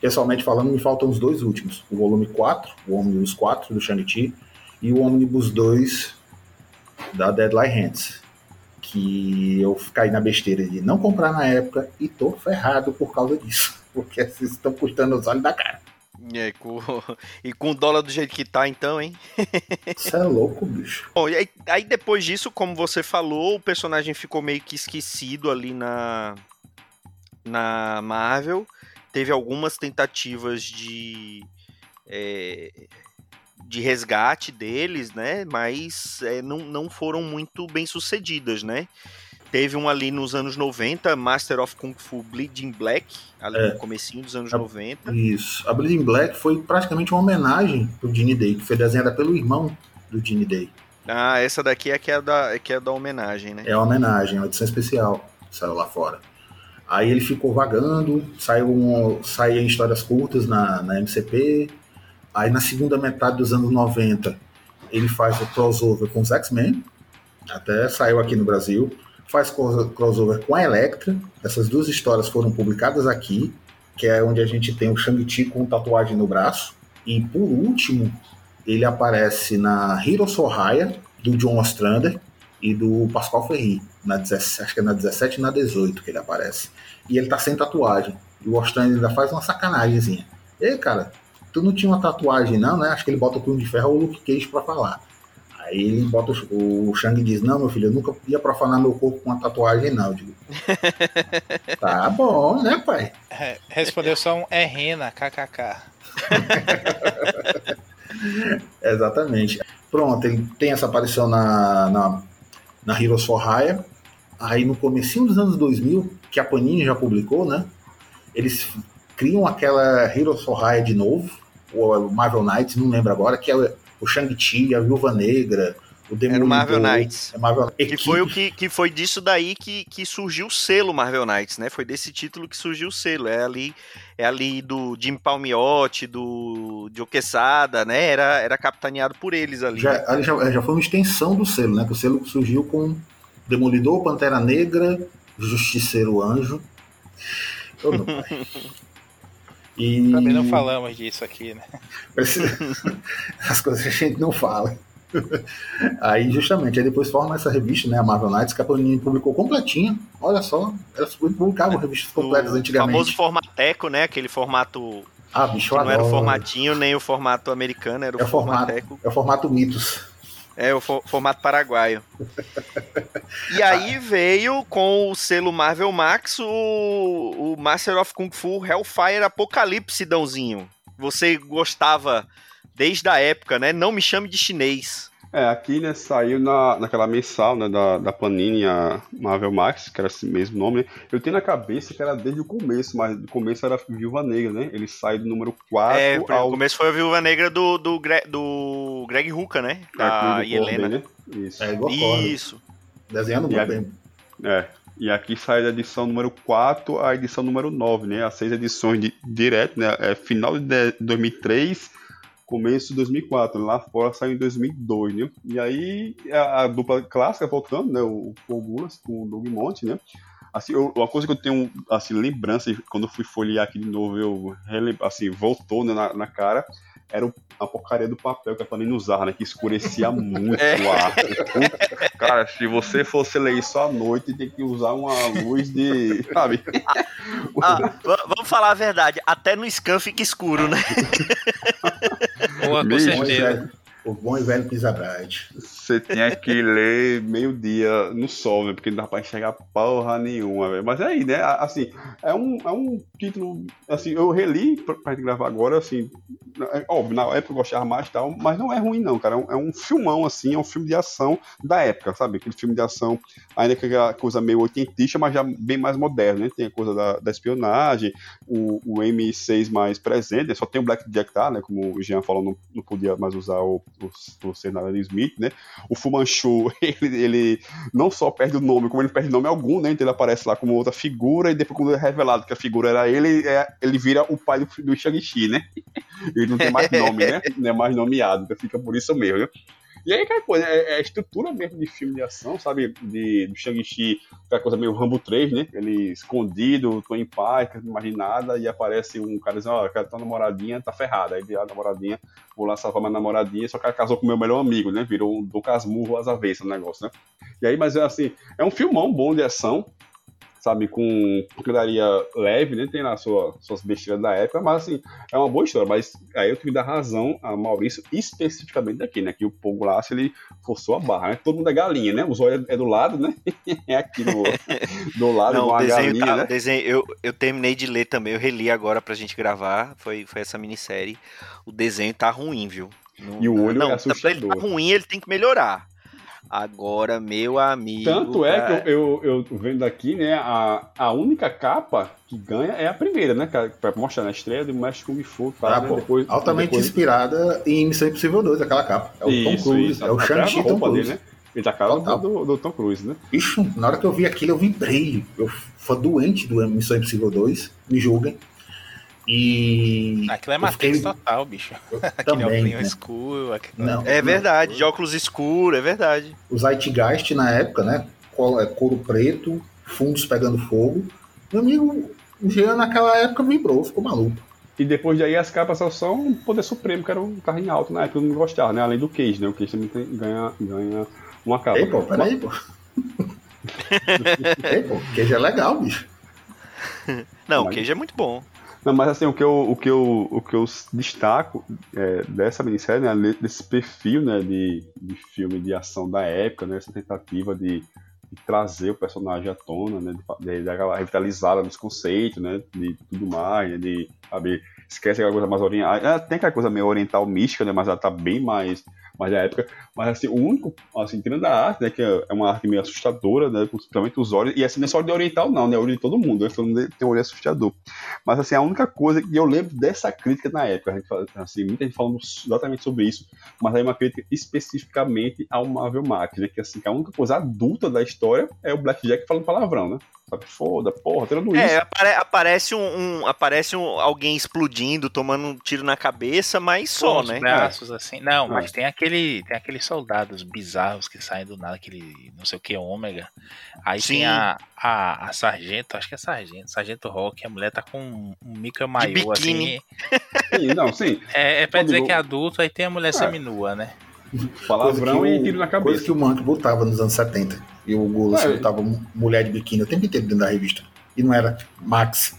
Pessoalmente falando, me faltam os dois últimos: o volume 4, o ônibus 4 do Shang-Chi, e o ônibus 2 da Deadline Hands. Que eu caí na besteira de não comprar na época e tô ferrado por causa disso, porque vocês estão custando os olhos da cara. É, com... E com o dólar do jeito que tá, então, hein? Você é louco, bicho. Bom, e aí, aí, depois disso, como você falou, o personagem ficou meio que esquecido ali na, na Marvel. Teve algumas tentativas de. É, de resgate deles, né? Mas é, não, não foram muito bem sucedidas, né? Teve um ali nos anos 90, Master of Kung Fu Bleeding Black, ali é. no comecinho dos anos a, 90. Isso. A Bleeding Black foi praticamente uma homenagem pro Gene Day, que foi desenhada pelo irmão do Gene Day. Ah, essa daqui é que é da, é que é da homenagem, né? É a homenagem, é uma edição especial, saiu lá fora. Aí ele ficou vagando, saiu um, saía em histórias curtas na, na MCP. Aí na segunda metade dos anos 90, ele faz o crossover com os X-Men, até saiu aqui no Brasil faz crossover com a Electra. Essas duas histórias foram publicadas aqui, que é onde a gente tem o Shang-Chi com tatuagem no braço. E por último, ele aparece na Hero Soraya, do John Ostrander e do Pascal Ferri, na 17, acho que é na 17 e na 18 que ele aparece. E ele tá sem tatuagem. E o Ostrander ainda faz uma sacanagemzinha. Ei, cara, tu não tinha uma tatuagem não, né? Acho que ele bota o punho de ferro ou o Luke Cage pra falar. Aí ele bota o, o Shang diz: Não, meu filho, eu nunca ia profanar meu corpo com uma tatuagem, não. Eu digo, tá bom, né, pai? Respondeu só um é rena, kkk. Exatamente. Pronto, ele tem essa aparição na, na, na Heroes for Hire. Aí no comecinho dos anos 2000, que a Panini já publicou, né? Eles criam aquela Heroes for Hire de novo, o Marvel Knights, não lembro agora, que é o Shang-Chi, a Viúva Negra, o Demolidor. Era o Marvel Knights. É Marvel... Que foi, o que, que foi disso daí que, que surgiu o selo Marvel Knights, né? Foi desse título que surgiu o selo. É ali, é ali do Jim Palmiotti, do Joe Quesada, né? Era, era capitaneado por eles ali. Já, né? já, já foi uma extensão do selo, né? Que o selo surgiu com Demolidor, Pantera Negra, Justiceiro Anjo. Oh. E... Também não falamos disso aqui, né? As coisas que a gente não fala. Aí, justamente, aí depois forma essa revista, né? A Marvel Knights, que a Panini publicou completinha. Olha só, elas publicavam revistas completas antigamente. O famoso formateco, né? Aquele formato. Ah, bicho, Não era o formatinho, nem o formato americano, era o, é o formato. É o formato Mitos. É, o formato paraguaio. e aí veio com o selo Marvel Max o, o Master of Kung Fu Hellfire Apocalipse, Dãozinho. Você gostava desde a época, né? Não me chame de chinês. É, aqui né, saiu na, naquela mensal né, da, da Panini, a Marvel Max, que era esse mesmo nome. Né? Eu tenho na cabeça que era desde o começo, mas no começo era Viúva Negra, né? Ele sai do número 4 É, ao... o começo foi a Viúva Negra do, do, Gre do Greg Hooker, né? É, da é, Helena. Né? Isso. É, igual Isso. Desenhando muito bem. É, e aqui sai da edição número 4 à edição número 9, né? As seis edições de, direto, né? É final de 2003 começo de 2004, lá fora saiu em 2002, né? E aí a, a dupla clássica voltando, né? O Paul Gulas com o Doug Monte, né? Assim, eu, uma coisa que eu tenho assim lembrança quando eu fui folhear aqui de novo, eu assim voltou né, na, na cara era a porcaria do papel que a Panini usava, né? Que escurecia muito é. o ar. Cara, se você fosse ler isso à noite, tem que usar uma luz de. Sabe? Ah, vamos falar a verdade, até no scan fica escuro, né? Boa, com certeza. O bom e velho Pisa. Você tinha que ler meio-dia no sol, né? Porque não dá pra enxergar porra nenhuma, velho. Mas é aí, né? Assim, é um, é um título. Assim, eu reli pra, pra gravar agora, assim. É, óbvio, na época eu gostava mais tal, mas não é ruim, não, cara. É um, é um filmão, assim, é um filme de ação da época, sabe? Aquele filme de ação, ainda que aquela coisa meio oitentista, mas já bem mais moderno, né? Tem a coisa da, da espionagem, o, o M6 mais presente, só tem o Black Jack, tá, né? Como o Jean falou, não, não podia mais usar o o, o cenário Smith, né? O Fumanchu, ele, ele não só perde o nome, como ele perde nome algum, né? Então ele aparece lá como outra figura, e depois, quando é revelado que a figura era ele, é, ele vira o pai do, do Shang-Chi, né? Ele não tem mais nome, né? Não é mais nomeado, então fica por isso mesmo, né? E aí, aquela coisa, é, é, a estrutura mesmo de filme de ação, sabe? De, do Shang-Chi, aquela coisa meio Rambo 3, né? Ele escondido, tô em paz, não imagina nada, e aparece um cara dizendo, ó, oh, quero tua namoradinha, tá ferrada. Aí vira a namoradinha, vou lá salvar minha namoradinha, só que ela casou com meu melhor amigo, né? Virou um do Casmurro às avessas o negócio, né? E aí, mas assim, é um filmão bom de ação, sabe, com porcaria leve, né? Tem lá sua, suas besteiras da época, mas assim, é uma boa história. Mas aí eu tive que dar razão a Maurício, especificamente daqui, né? Que o Pogo Laço, ele forçou a barra, né? Todo mundo é galinha, né? Os olhos é do lado, né? é aqui do, do lado, Não, uma galinha, tá, né? Desenho, eu, eu terminei de ler também, eu reli agora pra gente gravar, foi, foi essa minissérie. O desenho tá ruim, viu? e o olho não, é assustador. Pra ele tá ruim, ele tem que melhorar. Agora, meu amigo. Tanto é que eu, eu, eu vendo aqui, né? A, a única capa que ganha é a primeira, né? Pra mostrar na estreia do Mestre Kung Fu. Tá, ah, né? depois, Altamente depois... inspirada em Missão Impossível 2, aquela capa. É o isso, Tom Cruise, isso. é o Shang-Chi Tom Cruise. Dele, né? Ele tá cara do, do, Tom Cruise, né? Bicho, na hora que eu vi aquilo, eu vibrei. Eu fui doente do Missão Impossível 2, me julguem. E. Aquilo é Matrix fiquei... total, bicho. Aquele óculos né? escuro. Aquilo... Não, é verdade, não. de óculos escuro, é verdade. O Zeitgeist na época, né? É, couro preto, fundos pegando fogo. Meu amigo, o Jean naquela época vibrou, ficou maluco. E depois daí as capas só são o Poder Supremo, que era um carrinho alto na época, eu não gostava, né? Além do Cage, né? O Cage também tem, ganha, ganha uma capa. Ei, pô, peraí, pô. Ei, pô, Cage é legal, bicho. Não, o Cage é muito bom. Não, mas assim, o que eu, o que eu, o que eu destaco é, dessa minissérie, né, desse perfil né, de, de filme de ação da época, né, essa tentativa de, de trazer o personagem à tona, né, de, de, aquela revitalizada nos conceitos, né, de tudo mais, né, de, sabe, esquece aquela coisa mais oriental, tem aquela coisa meio oriental mística, né, mas ela tá bem mais, mais da época. Mas assim, o único, assim, tirando a arte, né, que é uma arte meio assustadora, né, principalmente os olhos, e assim, não é só de oriental, não, né, é olho de todo mundo, né, todo mundo tem um olho assustador. Mas assim, a única coisa que eu lembro dessa crítica na época, a gente, assim, muita gente falando exatamente sobre isso, mas aí uma crítica especificamente ao Marvel Max, né, que assim, que a única coisa adulta da história é o Blackjack falando palavrão, né? Sabe, foda, porra, tirando é, isso. É, apare aparece, um, um, aparece um, alguém explodindo, tomando um tiro na cabeça, mas só, né? braços, assim. Não, É. mas tem aquele, tem aqueles soldados bizarros que saem do nada, aquele não sei o que, ômega. Aí Sim. tem a, a, a sargento, acho que é sargento, sargento Rock, a mulher tá com um, um micro maiô, assim. Sim, não, sim, É, é pra dizer que é adulto, aí tem a mulher É. seminua, né? palavrão Coisa que e o- tiro na Coisa cabeça. que o Mank botava nos anos 70. E o Gulas É. botava mulher de biquíni o tempo inteiro dentro da revista. E não era Max.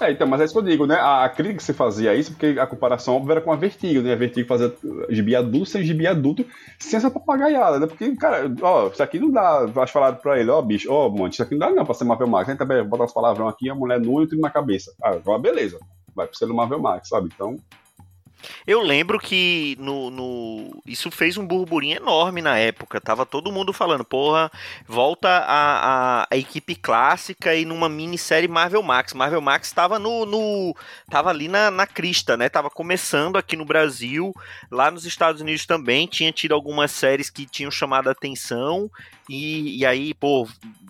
É, então, mas é isso que eu digo, né? A, a crítica que você fazia isso, porque a comparação óbvia era com a Vertigo, né? A Vertigo fazia gibi adulto sem gibi adulto, sem essa papagaiada, né? Porque, cara, ó, isso aqui não dá. Acho falado pra ele, ó, bicho, ó, mano, isso aqui não dá não pra ser Marvel Max. A gente também bota as palavrão aqui, a mulher nua e tudo na cabeça. Ah, beleza. Vai pro ser Marvel Max, sabe? Então, Eu lembro que no, no- isso fez um burburinho enorme na época. Tava todo mundo falando, porra, volta a, a, a equipe clássica e numa minissérie Marvel Max. Marvel Max tava no. no tava ali na, na crista, né? Tava começando aqui no Brasil, lá nos Estados Unidos também. Tinha tido algumas séries que tinham chamado a atenção. E, e aí, pô,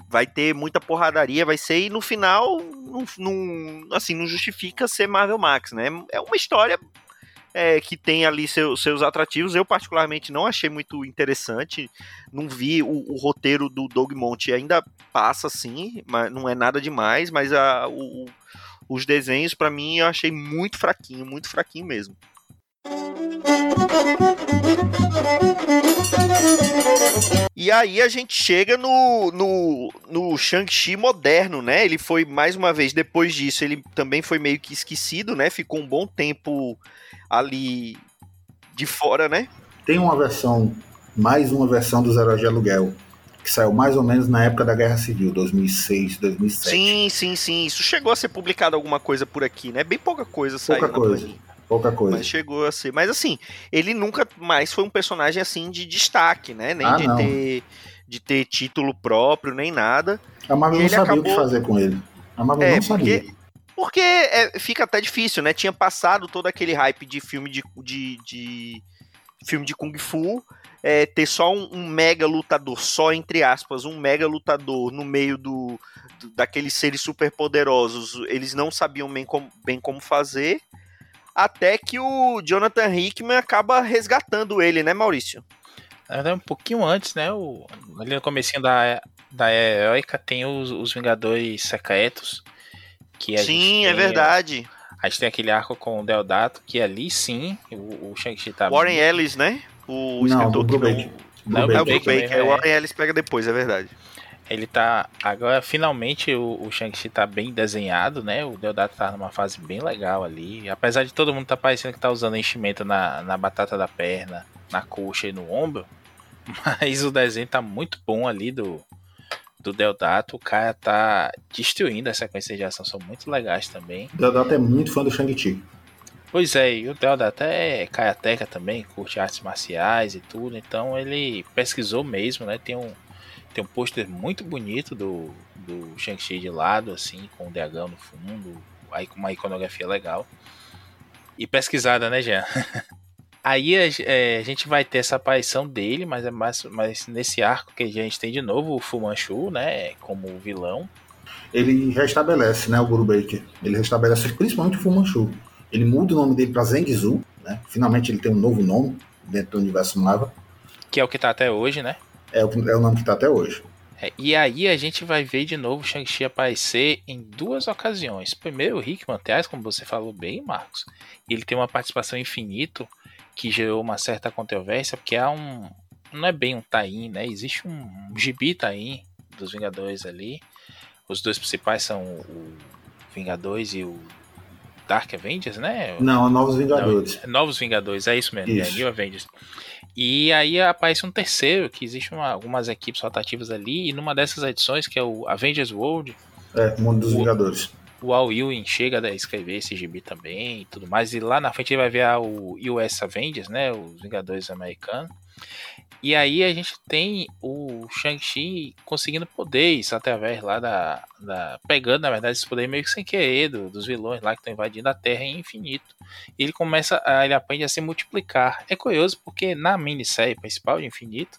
vai ter muita porradaria, vai ser, e no final, não, não- assim, não justifica ser Marvel Max, né? É uma história é, que tem ali seu- seus atrativos. Eu, particularmente, não achei muito interessante. Não vi o, o roteiro do Doug Monte ainda passa assim, mas não é nada demais. Mas a, o- os desenhos, pra mim, eu achei muito fraquinho, muito fraquinho mesmo. E aí a gente chega no, no, no Shang-Chi moderno, né? Ele foi, mais uma vez, depois disso, ele também foi meio que esquecido, né? Ficou um bom tempo ali de fora, né? Tem uma versão, mais uma versão dos Heróis de Aluguel, que saiu mais ou menos na época da Guerra Civil, 2006, 2007. Sim, sim, sim. Isso chegou a ser publicado alguma coisa por aqui, né? Bem pouca coisa saiu Pouca coisa. Pouca coisa. Mas chegou a ser. Mas assim, ele nunca mais foi um personagem assim de destaque, né? Nem Ah, de não. ter de ter título próprio, nem nada. A Marvel não sabia o que acabou- fazer com ele. A Marvel É, não sabia. porque, porque é, fica até difícil, né? Tinha passado todo aquele hype de filme de, de, de- filme de Kung Fu, é, ter só um, um mega lutador, só entre aspas, um mega lutador no meio do, do- daqueles seres super poderosos, eles não sabiam bem como, bem como fazer, até que o Jonathan Hickman acaba resgatando ele, né, Maurício? Um pouquinho antes, né? O, ali no comecinho da, da Heroica tem os, os Vingadores Secretos. Que a gente Sim, é verdade. A gente tem aquele arco com o Deodato, que ali sim, o, o Shang-Chi tá Warren bem- Ellis, né? O Não, escritor do que não... Não, É o Brubaker Brubaker, mesmo, é, o é. Warren Ellis pega depois, é verdade. Ele tá. Agora, finalmente, o, o Shang-Chi tá bem desenhado, né? O Deodato tá numa fase bem legal ali. Apesar de todo mundo tá parecendo que tá usando enchimento na, na batata da perna, na coxa e no ombro. Mas o desenho tá muito bom ali do, do Deodato. O cara tá destruindo as sequências de ação, são muito legais também. O Deodato é muito fã do Shang-Chi. Pois é, e o Deodato é karateka também, curte artes marciais e tudo, então ele pesquisou mesmo, né? Tem um, tem um pôster muito bonito do, do Shang-Chi de lado, assim, com o dragão no fundo, aí com uma iconografia legal. E pesquisada, né, Jean? Aí a, é, a gente vai ter essa aparição dele, mas é mais, mas nesse arco que a gente tem de novo o Fu Manchu, né, como vilão. Ele restabelece, né, o Guru Baker. Ele restabelece principalmente o Fu Manchu. Ele muda o nome dele para Zeng né? Finalmente ele tem um novo nome dentro do universo Marvel. Que é o que tá até hoje, né? É o, é o nome que tá até hoje. É, e aí a gente vai ver de novo o Shang-Chi aparecer em duas ocasiões. Primeiro, o Rick Manteas, como você falou bem, Marcos. Ele tem uma participação infinito que gerou uma certa controvérsia, porque há um. Não é bem um Tain, né? Existe um, um gibi Tain dos Vingadores ali. Os dois principais são o Vingadores e o Dark Avengers, né? Não, é Novos Vingadores. Não, Novos Vingadores, é isso mesmo, Isso. é New Avengers. E aí aparece um terceiro, que existe uma- algumas equipes rotativas ali, e numa dessas edições, que é o Avengers World, É, Mundo dos O- Vingadores. O Al Ewing chega a escrever esse gibi também e tudo mais. E lá na frente ele vai ver o US Avengers, né? Os Vingadores Americanos. E aí a gente tem o Shang-Chi conseguindo poderes através lá da, da. pegando, na verdade, esse poder meio que sem querer do, dos vilões lá que estão invadindo a Terra em infinito. E ele começa. A, ele aprende a se multiplicar. É curioso porque na minissérie principal de Infinito,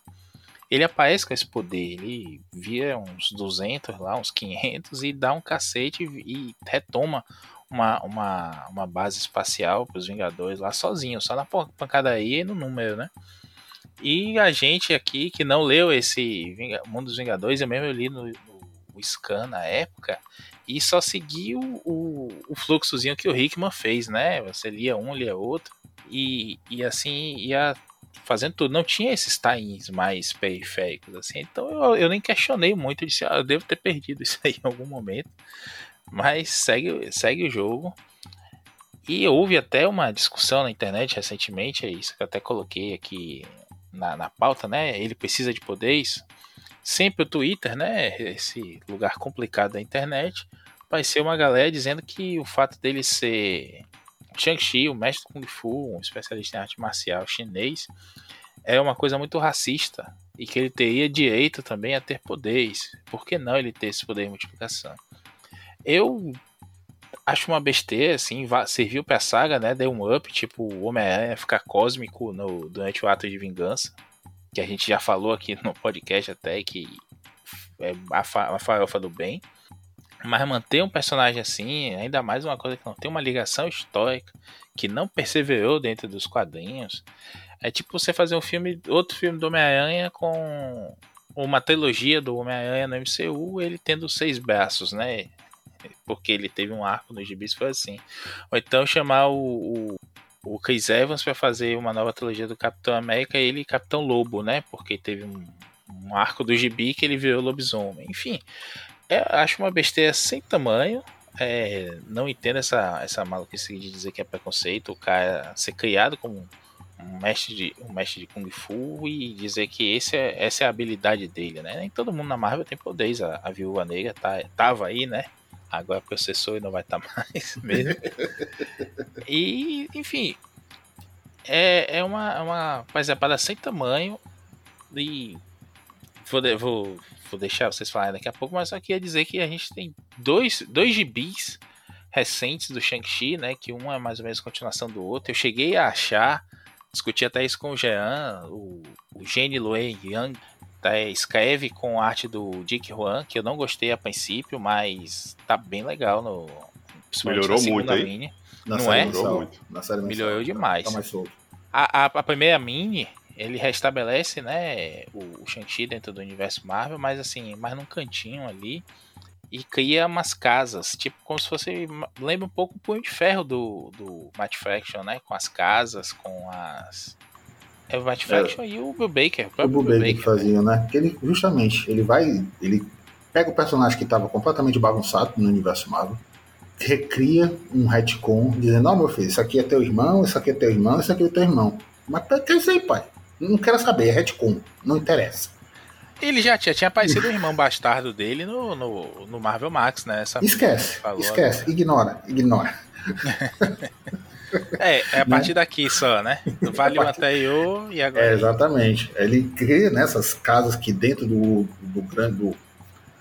ele aparece com esse poder. Ele vira uns 200 lá, uns 500 e dá um cacete e retoma uma, uma, uma base espacial para os Vingadores lá sozinho, só na pancadaria e no número, né? E a gente aqui que não leu esse Mundo dos Vingadores, eu mesmo li no, no Scan na época, e só seguiu o, o fluxozinho que o Hickman fez, né? Você lia um, lia outro, e, e assim ia fazendo tudo. Não tinha esses times mais periféricos, assim. Então eu, eu nem questionei muito, eu disse, ah, eu devo ter perdido isso aí em algum momento. Mas segue, segue o jogo. E houve até uma discussão na internet recentemente, é isso que eu até coloquei aqui na, na pauta, né? Ele precisa de poderes. Sempre o Twitter, né? Esse lugar complicado da internet. Apareceu uma galera dizendo que o fato dele ser Shang-Chi, o mestre Kung Fu, um especialista em arte marcial chinês, é uma coisa muito racista e que ele teria direito também a ter poderes. Por que não ele ter esse poder de multiplicação? Eu acho uma besteira, assim, serviu pra saga, né? Deu um up, tipo, o Homem-Aranha ficar cósmico no, durante o ato de vingança. Que a gente já falou aqui no podcast até que é a, fa a farofa do bem. Mas manter um personagem assim, ainda mais uma coisa que não tem uma ligação histórica, que não perseverou dentro dos quadrinhos, é tipo você fazer um filme, outro filme do Homem-Aranha com uma trilogia do Homem-Aranha no MCU, ele tendo seis braços, né? porque ele teve um arco nos gibis, foi assim. Ou então chamar o, o, o Chris Evans para fazer uma nova trilogia do Capitão América, ele Capitão Lobo, né? Porque teve um, um arco do gibi que ele virou lobisomem. Enfim, é, acho uma besteira sem tamanho. É, não entendo essa, essa maluquice de dizer que é preconceito, o cara ser criado como um mestre de, um mestre de Kung Fu e dizer que esse é, essa é a habilidade dele, né? Nem todo mundo na Marvel tem poderes, a, a Viúva Negra tá, tava aí, né? agora processou e não vai estar tá mais mesmo. e, enfim, é, é uma, uma para sem tamanho e vou, vou, vou deixar vocês falarem daqui a pouco, mas só queria dizer que a gente tem dois, dois gibis recentes do Shang-Chi, né, que um é mais ou menos continuação do outro. Eu cheguei a achar, discuti até isso com o Jean, o, o Gene Lue Yang, Tá, é, escreve com arte do Dick Juan, que eu não gostei a princípio, mas tá bem legal no. Melhorou muito aí. Na não é? Melhorou muito. Na série Melhorou tá demais. Tá mais solto. A, a, a, primeira mini, ele restabelece, né, o, o Shang-Chi dentro do universo Marvel, mas assim, mais num cantinho ali. E cria umas casas, tipo como se fosse. Lembra um pouco o Punho de Ferro do, do Matt Fraction, né? Com as casas, com as é o Matt Fraction é, e o Bill Baker. O, o Bill Baker, Baker fazia, né? Porque ele, justamente, ele vai. Ele pega o personagem que estava completamente bagunçado no universo Marvel, recria um retcon, dizendo: Não, meu filho, isso aqui é teu irmão, isso aqui é teu irmão, isso aqui é teu irmão. Mas que isso aí, pai? Não quero saber, é retcon, não interessa. Ele já tinha, tinha aparecido o irmão bastardo dele no, no, no Marvel Max, né? Essa esquece, esquece, agora. ignora, ignora. É, é a partir né? daqui só, né? Vale o anterior e agora. É, exatamente. Ele cria nessas casas que dentro do, do grande. Do,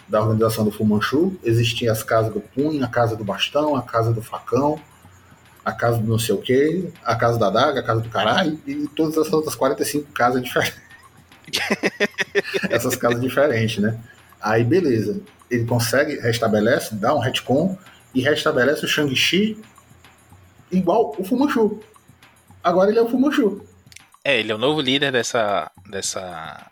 da organização do Fumanchu, existiam as casas do punho, a casa do bastão, a casa do facão, a casa do não sei o que, a casa da daga, a casa do caralho, e todas as outras 45 casas diferentes. Essas casas diferentes, né? Aí beleza. Ele consegue, restabelece, dá um retcon e restabelece o Shang-Chi igual o Fumanchu. Agora ele é o Fumanchu. É, ele é o novo líder dessa, dessa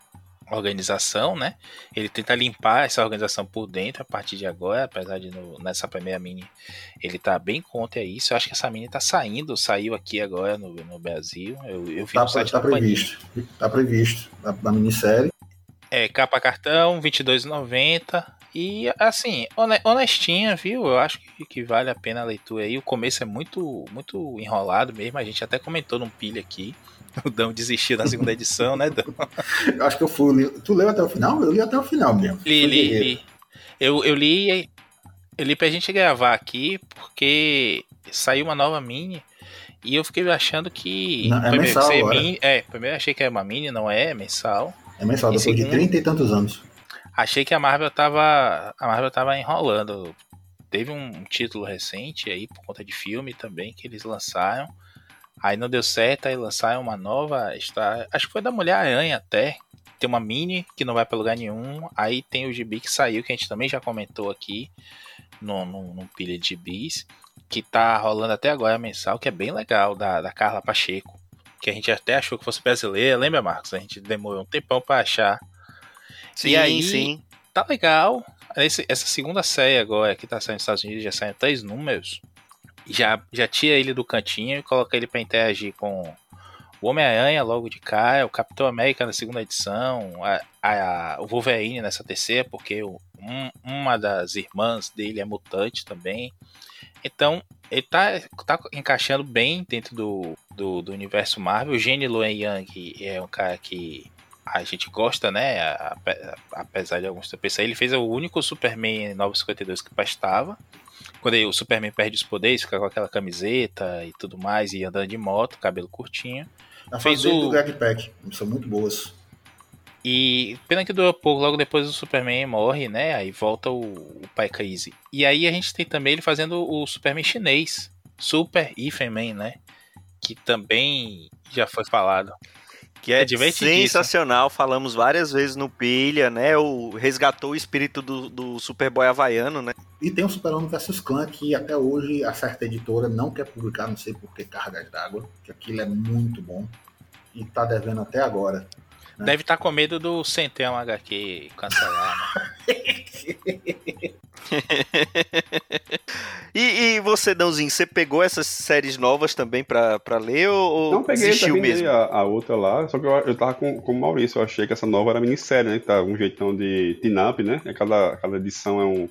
organização, né? Ele tenta limpar essa organização por dentro a partir de agora, apesar de no, nessa primeira mini ele tá bem contra isso. Eu acho que essa mini tá saindo, saiu aqui agora no, no Brasil. Eu, eu vi tá, no site tá previsto, tá previsto na, na minissérie. É, capa cartão, 22,90. E assim, honestinha, viu? Eu acho que, que, vale a pena a leitura aí. O começo é muito muito enrolado mesmo. A gente até comentou num pilha aqui. O Dão desistiu na segunda edição, né, Dão? Eu acho que eu fui. Tu leu até o final? Eu li até o final mesmo. Li, li, li. Eu, eu li. Ele pra gente gravar aqui, porque saiu uma nova mini e eu fiquei achando que. Não, é primeiro, mensal agora. mini- é, primeiro achei que era uma mini, não é, é mensal. É mensal, depois de segundo- 30 e tantos anos. Achei que a Marvel tava. A Marvel tava enrolando. Teve um título recente aí, por conta de filme também, que eles lançaram. Aí não deu certo, aí lançaram uma nova história. Acho que foi da Mulher-Aranha até. Tem uma mini que não vai pra lugar nenhum. Aí tem o gibi que saiu, que a gente também já comentou aqui no, no, no pilha de gibis. Que tá rolando até agora mensal, que é bem legal, da, da Carla Pacheco. Que a gente até achou que fosse brasileira. Lembra, Marcos? A gente demorou um tempão pra achar. Sim, aí- sim. tá legal. Esse- essa segunda série agora que tá saindo nos Estados Unidos já saiu três números. Já, já tira ele do cantinho e coloca ele pra interagir com o Homem-Aranha logo de cara, o Capitão América na segunda edição, a, a- o Wolverine nessa terceira, porque o- um- uma das irmãs dele é mutante também. Então, ele tá, tá encaixando bem dentro do, do, do universo Marvel. O Gene Luen Yang é um cara que a gente gosta, né? a- Apesar de alguns tropeços. Ele fez o único Superman 952 que prestava. Quando o Superman perde os poderes, fica com aquela camiseta e tudo mais, e andando de moto, cabelo curtinho. A Fez o- do Greg Pack. São muito boas. E pena que durou pouco, logo depois o Superman morre, né? Aí volta o, o Pai Crazy. E aí a gente tem também ele fazendo o Superman chinês, Super Ifenman, né? Que também já foi falado. Que é, É sensacional, falamos várias vezes no Pilha, né? O resgatou o espírito do, do Superboy havaiano, né? E tem o Super-Homem vs Clã, que até hoje a certa editora não quer publicar, não sei por que cargas d'água, que aquilo é muito bom. E tá devendo até agora. É. Deve estar com medo do Centel HQ cancelar, né? E, e você, Dãozinho, você pegou essas séries novas também pra, pra ler ou, Não peguei, desistiu mesmo? a, a outra lá, só que eu, eu tava com, com o Maurício, eu achei que essa nova era minissérie, né? Que tá um jeitão de tin-up, né? Cada, cada edição é um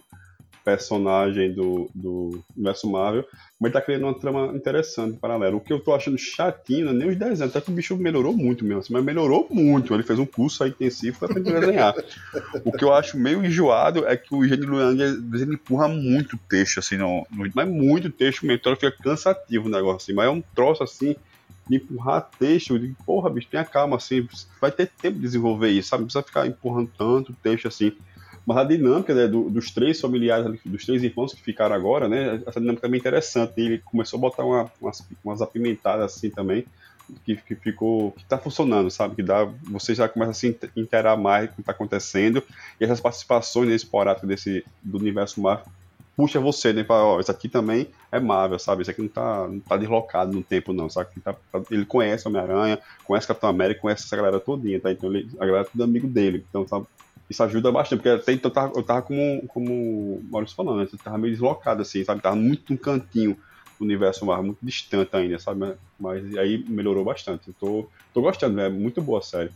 personagem do, do universo Marvel, mas tá criando uma trama interessante, paralela. O que eu tô achando chatinho, não é nem os desenhos, até que o bicho melhorou muito mesmo, assim, mas melhorou muito. Ele fez um curso aí intensivo pra aprender a desenhar. o que eu acho meio enjoado é que o Gene Luang, ele empurra muito texto, assim, no, mas muito texto mesmo, então fica cansativo o negócio, assim, mas é um troço assim de empurrar texto, digo, porra, bicho, tenha calma, assim, vai ter tempo de desenvolver isso, sabe? Não precisa ficar empurrando tanto texto assim. Mas a dinâmica né, do- dos três familiares, dos três irmãos que ficaram agora, né? Essa dinâmica é bem interessante. Ele começou a botar uma- umas, umas apimentadas assim também, que, que ficou. que tá funcionando, sabe? Que dá. Você já começa a se inte- interar mais com o que tá acontecendo. E essas participações nesse esporádico desse, do universo Marvel puxa você, né? Fala, ó, isso aqui também é Marvel, sabe? Isso aqui não tá, não tá deslocado no tempo, não, sabe? Ele, tá- tá- ele conhece Homem-Aranha, conhece Capitão América, conhece essa galera todinha, tá? Então ele, a galera é tudo amigo dele. Então, sabe? Isso ajuda bastante, porque até então eu tava, eu tava como, como o Maurício falando, né? Eu tava meio deslocado, assim, sabe? Tava muito num cantinho do universo Marvel, muito distante ainda, sabe? Mas, aí melhorou bastante. Eu tô, tô gostando, né? É muito boa a série.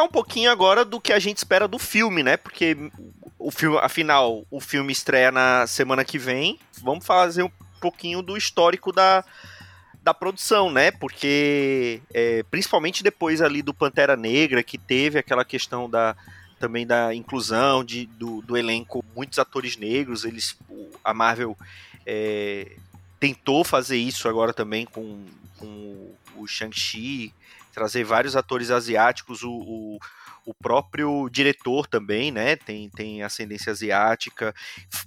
Falar um pouquinho agora do que a gente espera do filme, né? Porque o filme, afinal, o filme estreia na semana que vem. Vamos fazer um pouquinho do histórico da, da produção, né? Porque é, principalmente depois ali do Pantera Negra, que teve aquela questão da também da inclusão de, do, do elenco, muitos atores negros, eles a Marvel é, tentou fazer isso agora também com, com o Shang-Chi, trazer vários atores asiáticos, o, o, o próprio diretor também, né, tem, tem ascendência asiática,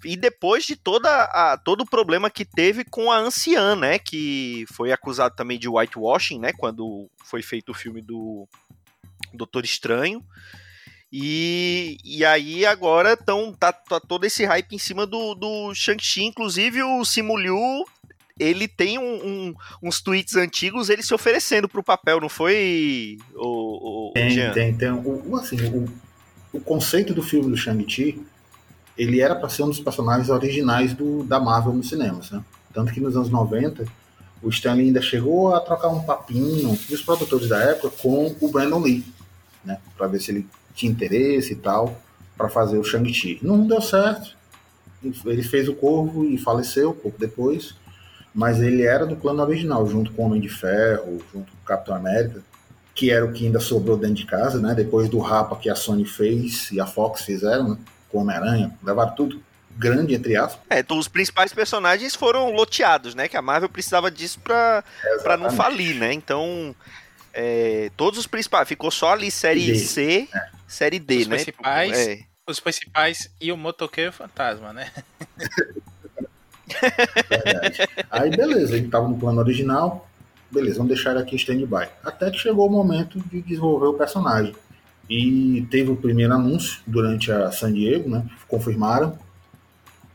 e depois de toda a, todo o problema que teve com a anciã, né, que foi acusado também de whitewashing, né, quando foi feito o filme do Doutor Estranho, e, e aí agora tão, tá, tá todo esse hype em cima do, do Shang-Chi, inclusive o Simu Liu, ele tem um- um- uns tweets antigos ele se oferecendo pro papel, não foi, o, o Tem, Jean? tem, tem. O, o- assim, o, o conceito do filme do Shang-Chi, ele era para ser um dos personagens originais do, da Marvel nos cinemas, né? Tanto que nos anos 90, o Stanley ainda chegou a trocar um papinho dos produtores da época com o Brandon Lee, né, para ver se ele tinha interesse e tal para fazer o Shang-Chi. Não deu certo. Ele fez o Corvo e faleceu pouco depois, mas ele era do plano original, junto com o Homem de Ferro, junto com o Capitão América, que era o que ainda sobrou dentro de casa, né? Depois do rapa que a Sony fez e a Fox fizeram, né? com Homem-Aranha, levaram tudo grande, entre aspas. É, então os principais personagens foram loteados, né? Que a Marvel precisava disso pra, pra não falir, né? Então, é, todos os principais, ficou só ali série D. C, é. série D, os né? Principais, é. Os principais e o motoqueiro fantasma, né? Verdade. Aí beleza, ele tava no plano original, beleza, vamos deixar ele aqui em stand-by. Até que chegou o momento de desenvolver o personagem. E teve o primeiro anúncio durante a San Diego, né? Confirmaram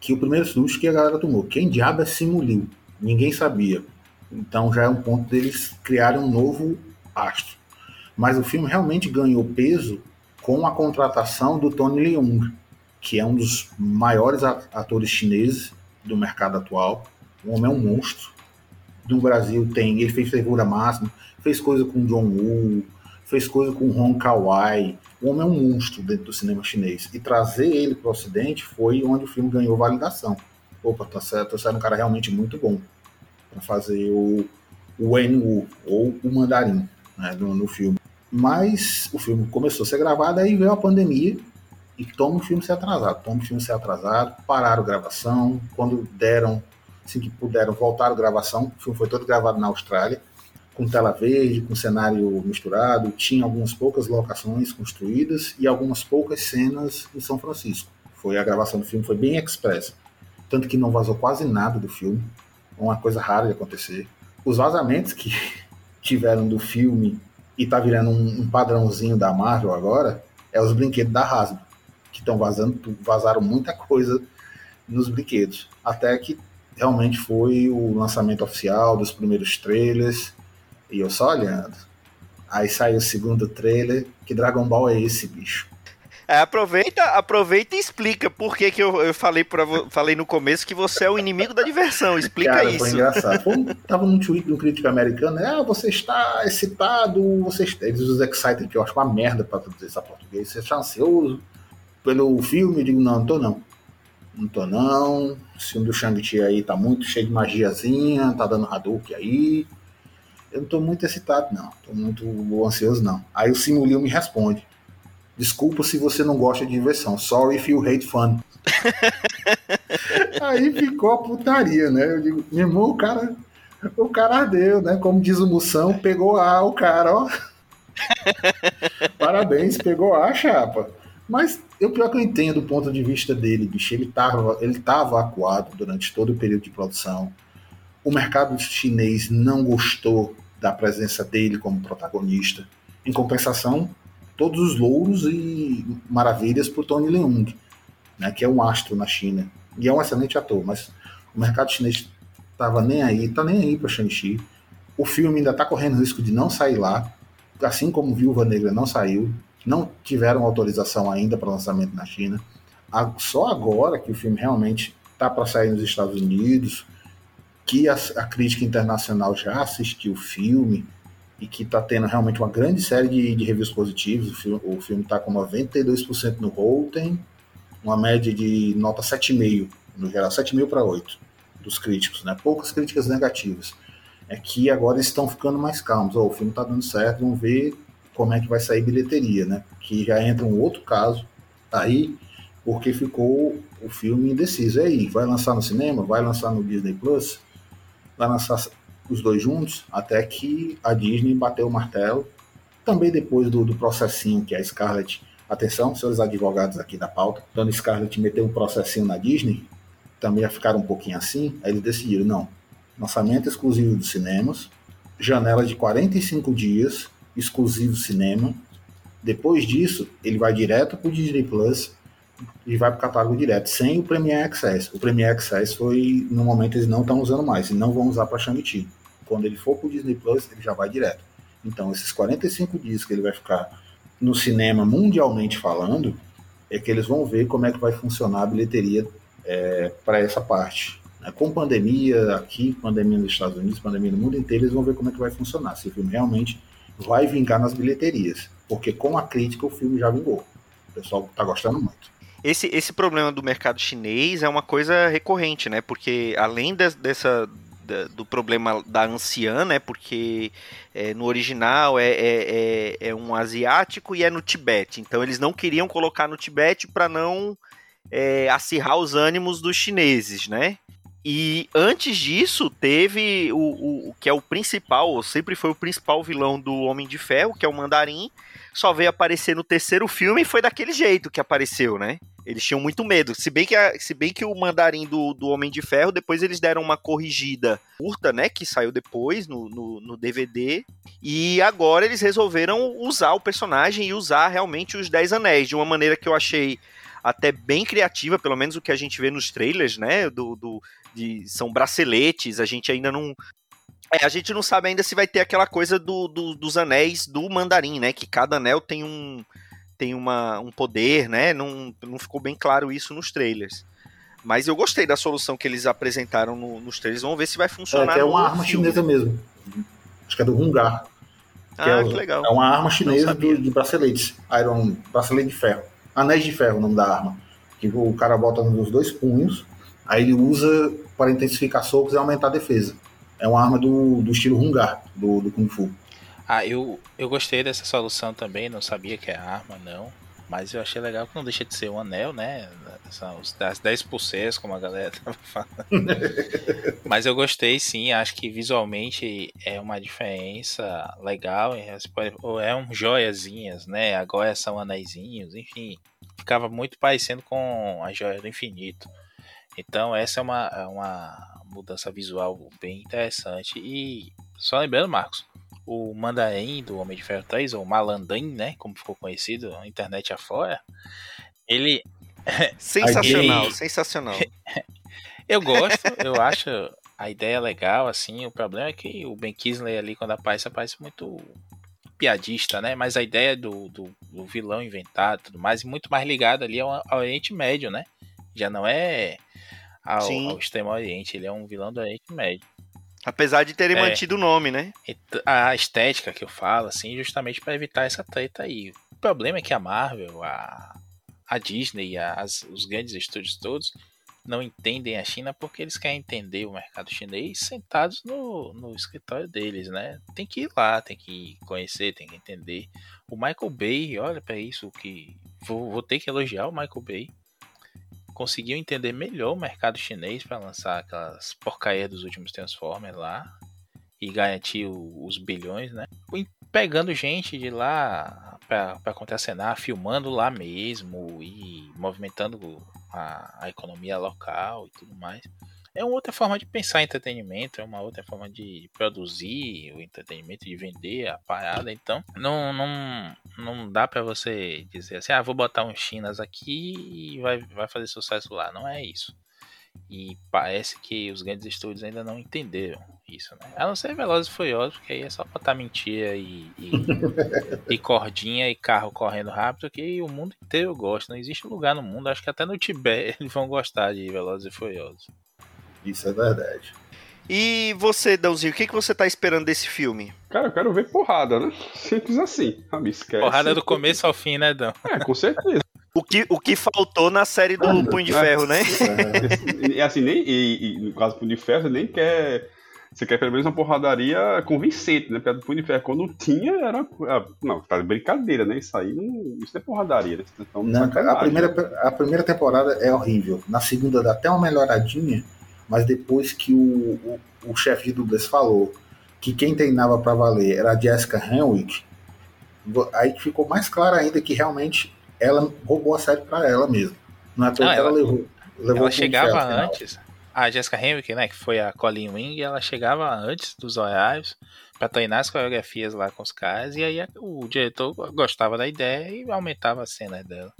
que o primeiro susto que a galera tomou. Quem diabo é Simulil? Ninguém sabia. Então já é um ponto deles criarem um novo astro. Mas o filme realmente ganhou peso com a contratação do Tony Leung, que é um dos maiores atores chineses do mercado atual. O homem é um monstro. No Brasil tem, ele fez figura máxima, fez coisa com John Woo, fez coisa com Hong Kawai. O homem é um monstro dentro do cinema chinês. E trazer ele para o Ocidente foi onde o filme ganhou validação. Opa, tá certo, tá certo um cara realmente muito bom para fazer o, o Wu, ou o Mandarim, né, no, no filme. Mas o filme começou a ser gravado, aí veio a pandemia e toma o filme ser atrasado, toma o filme ser atrasado, pararam gravação, quando deram, assim que puderam, voltaram gravação, o filme foi todo gravado na Austrália, com tela verde, com cenário misturado, tinha algumas poucas locações construídas e algumas poucas cenas em São Francisco. Foi a gravação do filme foi bem expressa, tanto que não vazou quase nada do filme, uma coisa rara de acontecer. Os vazamentos que tiveram do filme e tá virando um, um padrãozinho da Marvel agora é os brinquedos da Hasbro, estão vazando, vazaram muita coisa nos brinquedos, até que realmente foi o lançamento oficial dos primeiros trailers e eu só olhando. Aí sai o segundo trailer. Que Dragon Ball é esse, bicho? É, aproveita, aproveita e explica por que, que eu, eu falei, pra, falei no começo que você é o inimigo da diversão. Explica Cara, isso. Foi engraçado. Foi, tava num tweet de um crítico americano, né? Ah, você está excitado, você está. Eles usam excited, que eu acho uma merda pra traduzir isso a português. Você está ansioso pelo filme? Eu digo, não, não tô não. Não tô não. O filme do Shang-Chi aí tá muito cheio de magiazinha, tá dando Hadouken aí eu não estou muito excitado, não. Estou muito ansioso, não. Aí o Simulio me responde. Desculpa se você não gosta de diversão. Sorry if you hate fun. Aí ficou a putaria, né? Eu digo, meu irmão, o cara, o cara ardeu, né? Como diz o Moção, pegou A o cara, ó. Parabéns, pegou A, chapa. Mas eu pior que eu entendo o ponto de vista dele, bicho. Ele tava, ele tava acuado durante todo o período de produção o mercado chinês não gostou da presença dele como protagonista. Em compensação, todos os louros e maravilhas o Tony Leung, né, que é um astro na China. E é um excelente ator, mas o mercado chinês estava nem aí, tá nem aí para Shang-Chi. O filme ainda está correndo risco de não sair lá, assim como Viúva Negra não saiu, não tiveram autorização ainda para lançamento na China. Só agora que o filme realmente está para sair nos Estados Unidos, que a, a crítica internacional já assistiu o filme e que está tendo realmente uma grande série de, de reviews positivos. O filme está com 92% no Rotten, uma média de nota 7,5, no geral, 7,5 para 8 dos críticos, né? Poucas críticas negativas. É que agora estão ficando mais calmos. Oh, o filme está dando certo, vamos ver como é que vai sair bilheteria, né? Que já entra um outro caso aí, porque ficou o filme indeciso. E aí, vai lançar no cinema? Vai lançar no Disney Plus? vai lançar os dois juntos, até que a Disney bateu o martelo. Também depois do, do processinho que a Scarlett. Atenção, seus advogados aqui da pauta. Dona Scarlett meteu um processinho na Disney, também já ficaram um pouquinho assim. Aí eles decidiram: não, lançamento exclusivo dos cinemas, janela de 45 dias, exclusivo cinema. Depois disso, ele vai direto para o Disney Plus e vai para o catálogo direto, sem o Premiere Access. O Premiere Access foi, no momento, eles não estão usando mais, e não vão usar para Shang-Chi. Quando ele for para o Disney Plus, ele já vai direto. Então, esses 45 dias que ele vai ficar no cinema mundialmente falando, é que eles vão ver como é que vai funcionar a bilheteria é, para essa parte. Né? Com pandemia aqui, pandemia nos Estados Unidos, pandemia no mundo inteiro, eles vão ver como é que vai funcionar. Se o filme realmente vai vingar nas bilheterias. Porque com a crítica o filme já vingou. O pessoal tá gostando muito. Esse, esse problema do mercado chinês é uma coisa recorrente, né? Porque além de, dessa do problema da anciã, né? Porque é, no original é, é, é, é, um asiático e é no Tibete. Então eles não queriam colocar no Tibete para não é, acirrar os ânimos dos chineses, né? E antes disso, teve o, o, o, que é o principal, ou sempre foi o principal vilão do Homem de Ferro, que é o Mandarim, só veio aparecer no terceiro filme e foi daquele jeito que apareceu, né? Eles tinham muito medo. Se bem que, a, se bem que o Mandarim do, do Homem de Ferro, depois eles deram uma corrigida curta, né? Que saiu depois no, no, no DVD. E agora eles resolveram usar o personagem e usar realmente os Dez Anéis, de uma maneira que eu achei até bem criativa, pelo menos o que a gente vê nos trailers, né? Do, do, de, são braceletes, a gente ainda não. É, a gente não sabe ainda se vai ter aquela coisa do, do, dos anéis do mandarim, né? Que cada anel tem um tem uma, um poder, né? Não, não ficou bem claro isso nos trailers. Mas eu gostei da solução que eles apresentaram no, nos trailers. Vamos ver se vai funcionar. É, que é uma arma filme. chinesa mesmo. Acho que é do Hungar. Que ah, é, que legal. É uma arma chinesa do, de braceletes. Iron, bracelete de ferro. Anéis de ferro, o nome da arma. Que o cara bota nos dois punhos Aí ele usa para intensificar socos e aumentar a defesa. É uma arma do, do estilo Hungar, do, do Kung Fu. Ah, eu, eu gostei dessa solução também, não sabia que é arma, não. Mas eu achei legal que não deixa de ser um anel, né? São os 10 pulseiras, como a galera tava falando. Mas eu gostei sim, acho que visualmente é uma diferença legal. Ou é um joiazinhas, né? Agora são anéisinhos, enfim. Ficava muito parecendo com a joia do infinito. Então essa é uma, é uma mudança visual bem interessante. E só lembrando, Marcos, o Mandarim do Homem de Ferro 3, ou Malandain, né, como ficou conhecido na internet afora, ele... Sensacional, ele... sensacional. eu gosto, eu acho a ideia legal, assim, o problema é que o Ben Kingsley ali, quando aparece, aparece muito piadista, né? Mas a ideia do, do, do vilão inventado tudo mais, muito mais ligado ali ao, ao Oriente Médio, né? Já não é ao, ao Extremo Oriente. Ele é um vilão do Oriente Médio. Apesar de terem é, mantido o nome, né? A estética que eu falo, assim, justamente para evitar essa treta aí. O problema é que a Marvel, a, a Disney, as, os grandes estúdios todos, não entendem a China porque eles querem entender o mercado chinês sentados no, no escritório deles, né? Tem que ir lá, tem que conhecer, tem que entender. O Michael Bay, olha para isso que vou, vou ter que elogiar o Michael Bay conseguiu entender melhor o mercado chinês para lançar aquelas porcarias dos últimos Transformers lá e garantir o, os bilhões, né? Pegando gente de lá para contracenar, filmando lá mesmo e movimentando a, a economia local e tudo mais é uma outra forma de pensar entretenimento, é uma outra forma de produzir o entretenimento, de vender a parada. Então, não, não, não dá para você dizer assim, ah, vou botar uns chinas aqui e vai, vai fazer sucesso lá. Não é isso. E parece que os grandes estúdios ainda não entenderam isso, né? A não ser Velozes e Furiosos, porque aí é só botar mentira e, e, e, cordinha e carro correndo rápido que o mundo inteiro gosta. Não existe lugar no mundo, acho que até no Tibete eles vão gostar de Velozes e Furiosos. Isso é verdade. E você, Dãozinho, o que, que você tá esperando desse filme? Cara, eu quero ver porrada, né? Simples assim. Ah, me esquece. Porrada do começo ao fim, né, Dão? É, com certeza. O que, o que faltou na série do ah, Punho de Ferro, né? É, assim, nem, e, e, no caso do Punho de Ferro, você nem quer. Você quer pelo menos uma porradaria convincente, né? Porque a do Punho de Ferro, quando tinha, era. Ah, não, tá brincadeira, né? Isso aí não. Isso não é porradaria, né? Então, não, a, primeira, a primeira temporada é horrível. Na segunda dá até uma melhoradinha mas depois que o, o, o chefe de dublês falou que quem treinava para valer era a Jessica Henwick, aí ficou mais claro ainda que realmente ela roubou a série para ela mesma. É ela, ela levou. levou ela chegava antes. A Jessica Henwick, né, que foi a Colleen Wing, ela chegava antes dos horários para treinar as coreografias lá com os caras e aí o diretor gostava da ideia e aumentava as cenas dela.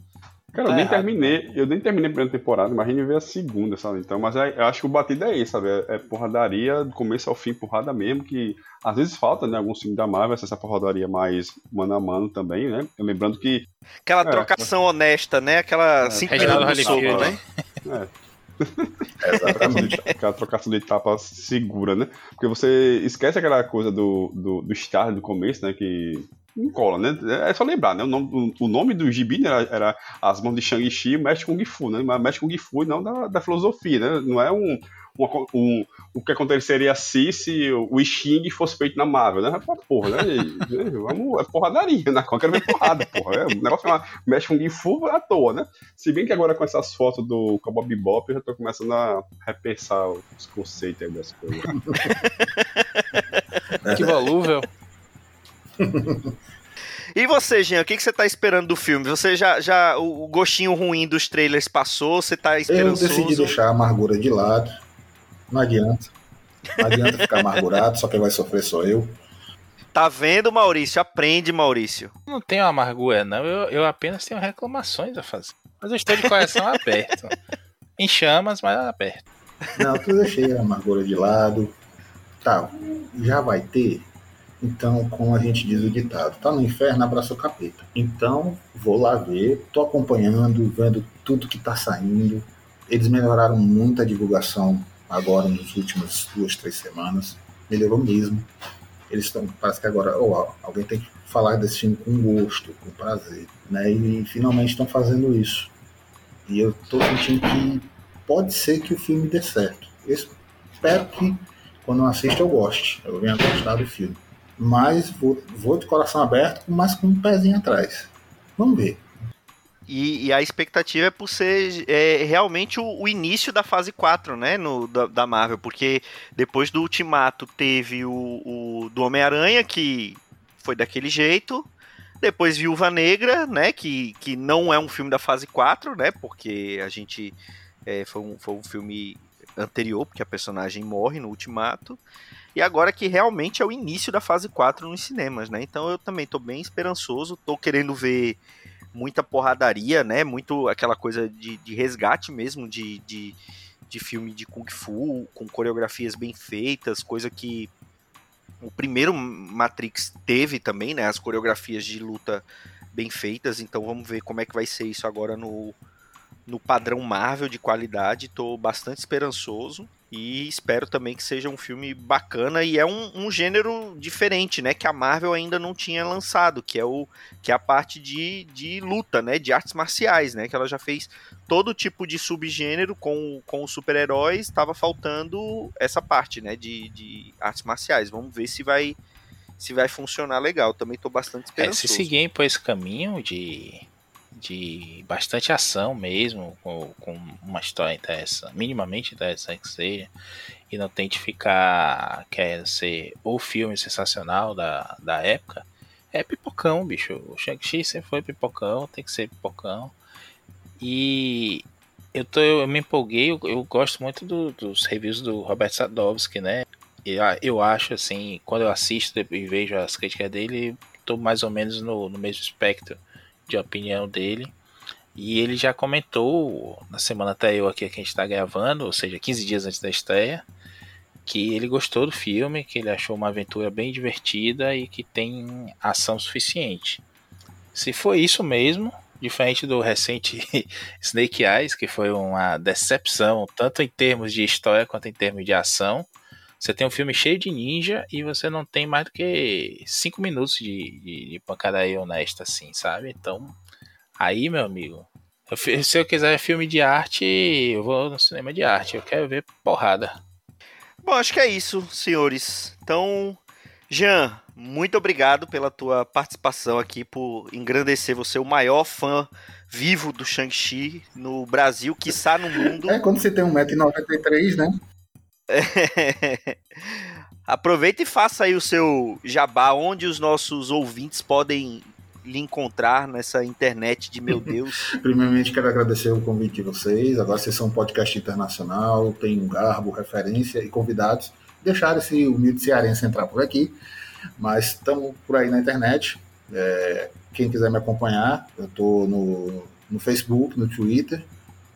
Cara, eu nem terminei, eu nem terminei a primeira temporada, mas a gente vê a segunda, sabe? Então, mas é, eu acho que o batido é esse, sabe? É, é porradaria do começo ao fim, porrada mesmo, que às vezes falta, né? Alguns filmes da Marvel, essa porradaria mais mano a mano também, né? Eu lembrando que. Aquela é, trocação honesta, né? Aquela é, cinco minutos soco, né? É. Exatamente. aquela trocação de etapa segura, né? Porque você esquece aquela coisa do, do, do Star do começo, né? Que cola, né? É só lembrar, né? O nome, o nome do gibi né, era, era As Mãos de Shang-Chi e Mestre Kung Fu, né? Mas Mestre Kung Fu não da, da filosofia, né? Não é um, um, um, o que aconteceria se, se o Xing fosse feito na Marvel, né? Porra, né? Vamos, é porradaria, né? Eu quero ver porrada, porra. É, o negócio é uma, mexe com Gifu à toa, né? Se bem que agora com essas fotos do Cowboy Bebop, eu já tô começando a repensar os conceitos aí das coisas. que volúvel. E você, Jean, o que, que você tá esperando do filme? Você já, já o gostinho ruim dos trailers passou? Você tá esperançoso? Eu decidi deixar a amargura de lado. Não adianta. Não adianta ficar amargurado, só quem vai sofrer sou eu. Tá vendo, Maurício? Aprende, Maurício. Não tenho amargura, não. Eu, eu apenas tenho reclamações a fazer. Mas eu estou de coração aberto. Em chamas, mas aberto. Não, eu deixei a amargura de lado. Tá, já vai ter então, como a gente diz o ditado, tá no inferno, abraça o capeta. Então, vou lá ver, tô acompanhando, vendo tudo que tá saindo. Eles melhoraram muito a divulgação agora nas últimas duas, três semanas. Melhorou mesmo. Eles estão, parece que agora, oh, alguém tem que falar desse filme com gosto, com prazer, né? E finalmente estão fazendo isso. E eu tô sentindo que pode ser que o filme dê certo. Eu espero que quando eu assisto eu goste, eu venha gostar do filme mas vou, vou de coração aberto, mas com um pezinho atrás. Vamos ver. E, e, a expectativa é por ser é, realmente o, o, início da fase 4, né, no, da, da, Marvel, porque depois do Ultimato teve o, o do Homem-Aranha, que foi daquele jeito, depois Viúva Negra, né, que, que não é um filme da fase 4, né, porque a gente é, foi, um, foi um filme anterior, porque a personagem morre no Ultimato, e agora que realmente é o início da fase 4 nos cinemas, né? Então eu também tô bem esperançoso, tô querendo ver muita porradaria, né? Muito aquela coisa de, de resgate mesmo de, de, de filme de Kung Fu, com coreografias bem feitas, coisa que o primeiro Matrix teve também, né? As coreografias de luta bem feitas, então vamos ver como é que vai ser isso agora no, no padrão Marvel de qualidade. Tô bastante esperançoso. E espero também que seja um filme bacana e é um, um, gênero diferente, né? Que a Marvel ainda não tinha lançado, que é o que é a parte de, de luta, né? De artes marciais, né? Que ela já fez todo tipo de subgênero com, com os super-heróis, estava faltando essa parte, né? De, de artes marciais. Vamos ver se vai se vai funcionar legal. Também estou bastante esperançoso. É, se seguirem por esse caminho de de bastante ação mesmo, com, com uma história interessante, minimamente interessante que seja, e não tente ficar querendo ser o filme sensacional da, da época, é pipocão, bicho. O Shang-Chi sempre foi pipocão, tem que ser pipocão. E eu, tô, eu me empolguei, eu, eu gosto muito do, dos reviews do Robert Sadowski, né? Eu, eu acho assim, quando eu assisto e vejo as críticas dele, tô mais ou menos no, no mesmo espectro de opinião dele. E ele já comentou na semana até eu aqui que a gente está gravando, ou seja, 15 dias antes da estreia, que ele gostou do filme, que ele achou uma aventura bem divertida e que tem ação suficiente. Se foi isso mesmo, diferente do recente Snake Eyes, que foi uma decepção, tanto em termos de história quanto em termos de ação, você tem um filme cheio de ninja e você não tem mais do que cinco minutos de, de, de pancadaria honesta, assim, sabe? Então, aí, meu amigo, eu, se eu quiser filme de arte, eu vou no cinema de arte. Eu quero ver porrada. Bom, acho que é isso, senhores. Então, Jean, muito obrigado pela tua participação aqui, por engrandecer você, o maior fã vivo do Shang-Chi no Brasil, quiçá no mundo. É, quando você tem 1,93m, né? Aproveita e faça aí o seu jabá, onde os nossos ouvintes podem lhe encontrar nessa internet de meu Deus. Primeiramente, quero agradecer o convite de vocês. Agora vocês são um podcast internacional, tem um garbo, referência e convidados. Deixar esse humilde cearense entrar por aqui, mas estamos por aí na internet. É, quem quiser me acompanhar, eu estou no, no Facebook, no Twitter,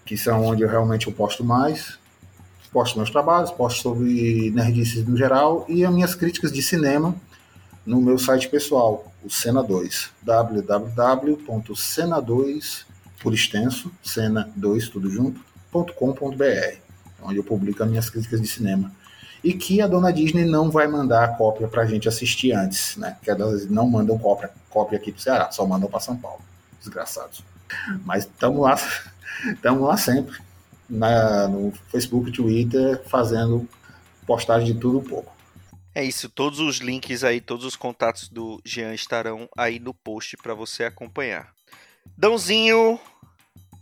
que são onde eu realmente eu posto mais posto meus trabalhos, posto sobre nerdices no geral e as minhas críticas de cinema no meu site pessoal, o Cena 2, www.cena2, por extenso, cena2, tudo junto, cinema.com.br, onde eu publico as minhas críticas de cinema. E que a dona Disney não vai mandar a cópia para a gente assistir antes, né? Que elas não mandam cópia, cópia aqui para o Ceará, só mandam para São Paulo. Desgraçados. Mas estamos lá, estamos lá sempre, na, no Facebook, Twitter, fazendo postagem de tudo um pouco. É isso, todos os links aí, todos os contatos do Jean estarão aí no post para você acompanhar. Dãozinho,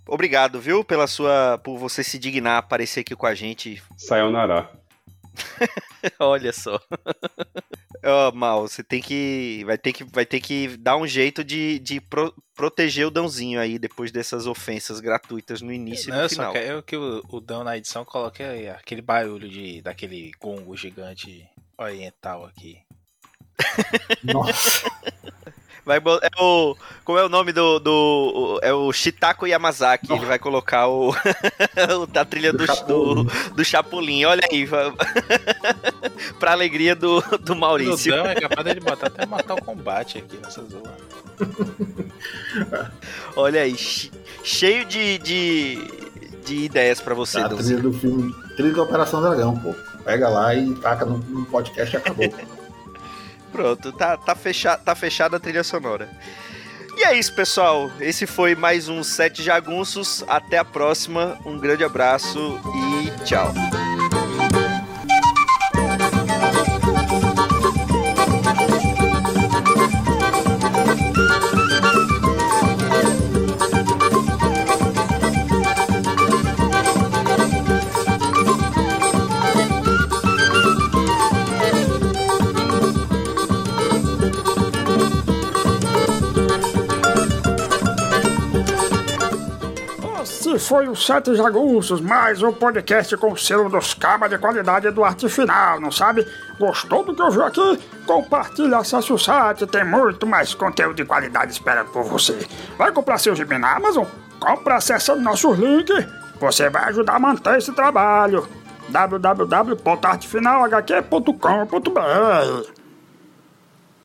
obrigado, viu, pela sua por você se dignar a aparecer aqui com a gente. Sayonara. Olha só. Ó, oh, Mal, você tem que vai ter que vai ter que dar um jeito de, de pro, proteger o Dãozinho aí depois dessas ofensas gratuitas no início Não, e no final. Só quero que o, o Dão na edição coloque aquele barulho de daquele gongo gigante oriental aqui. Nossa. Vai, é o, como é o nome do, do é o Shitako Yamazaki, ele vai colocar o a trilha do, do, do Chapolin, olha aí, pra alegria do, do Maurício. O Dão é capaz de botar até matar o combate aqui nessa zona. olha aí, cheio de, de, de ideias pra você, a trilha do filme, trilha da Operação Dragão, pô. Pega lá e taca no, no podcast e acabou. Pronto, tá, tá, fechado, tá fechada a trilha sonora. E é isso, pessoal. Esse foi mais um Sete Jagunços. Até a próxima. Um grande abraço e tchau. Foi o Sete Jagunços, mais um podcast com o selo dos cabas de qualidade do arte final, não sabe? Gostou do que ouviu aqui? Compartilhe, acesse o site, tem muito mais conteúdo de qualidade esperando por você. Vai comprar seu gibi na Amazon? Compra acessando nossos links. Você vai ajudar a manter esse trabalho. www.artefinalhq.com.br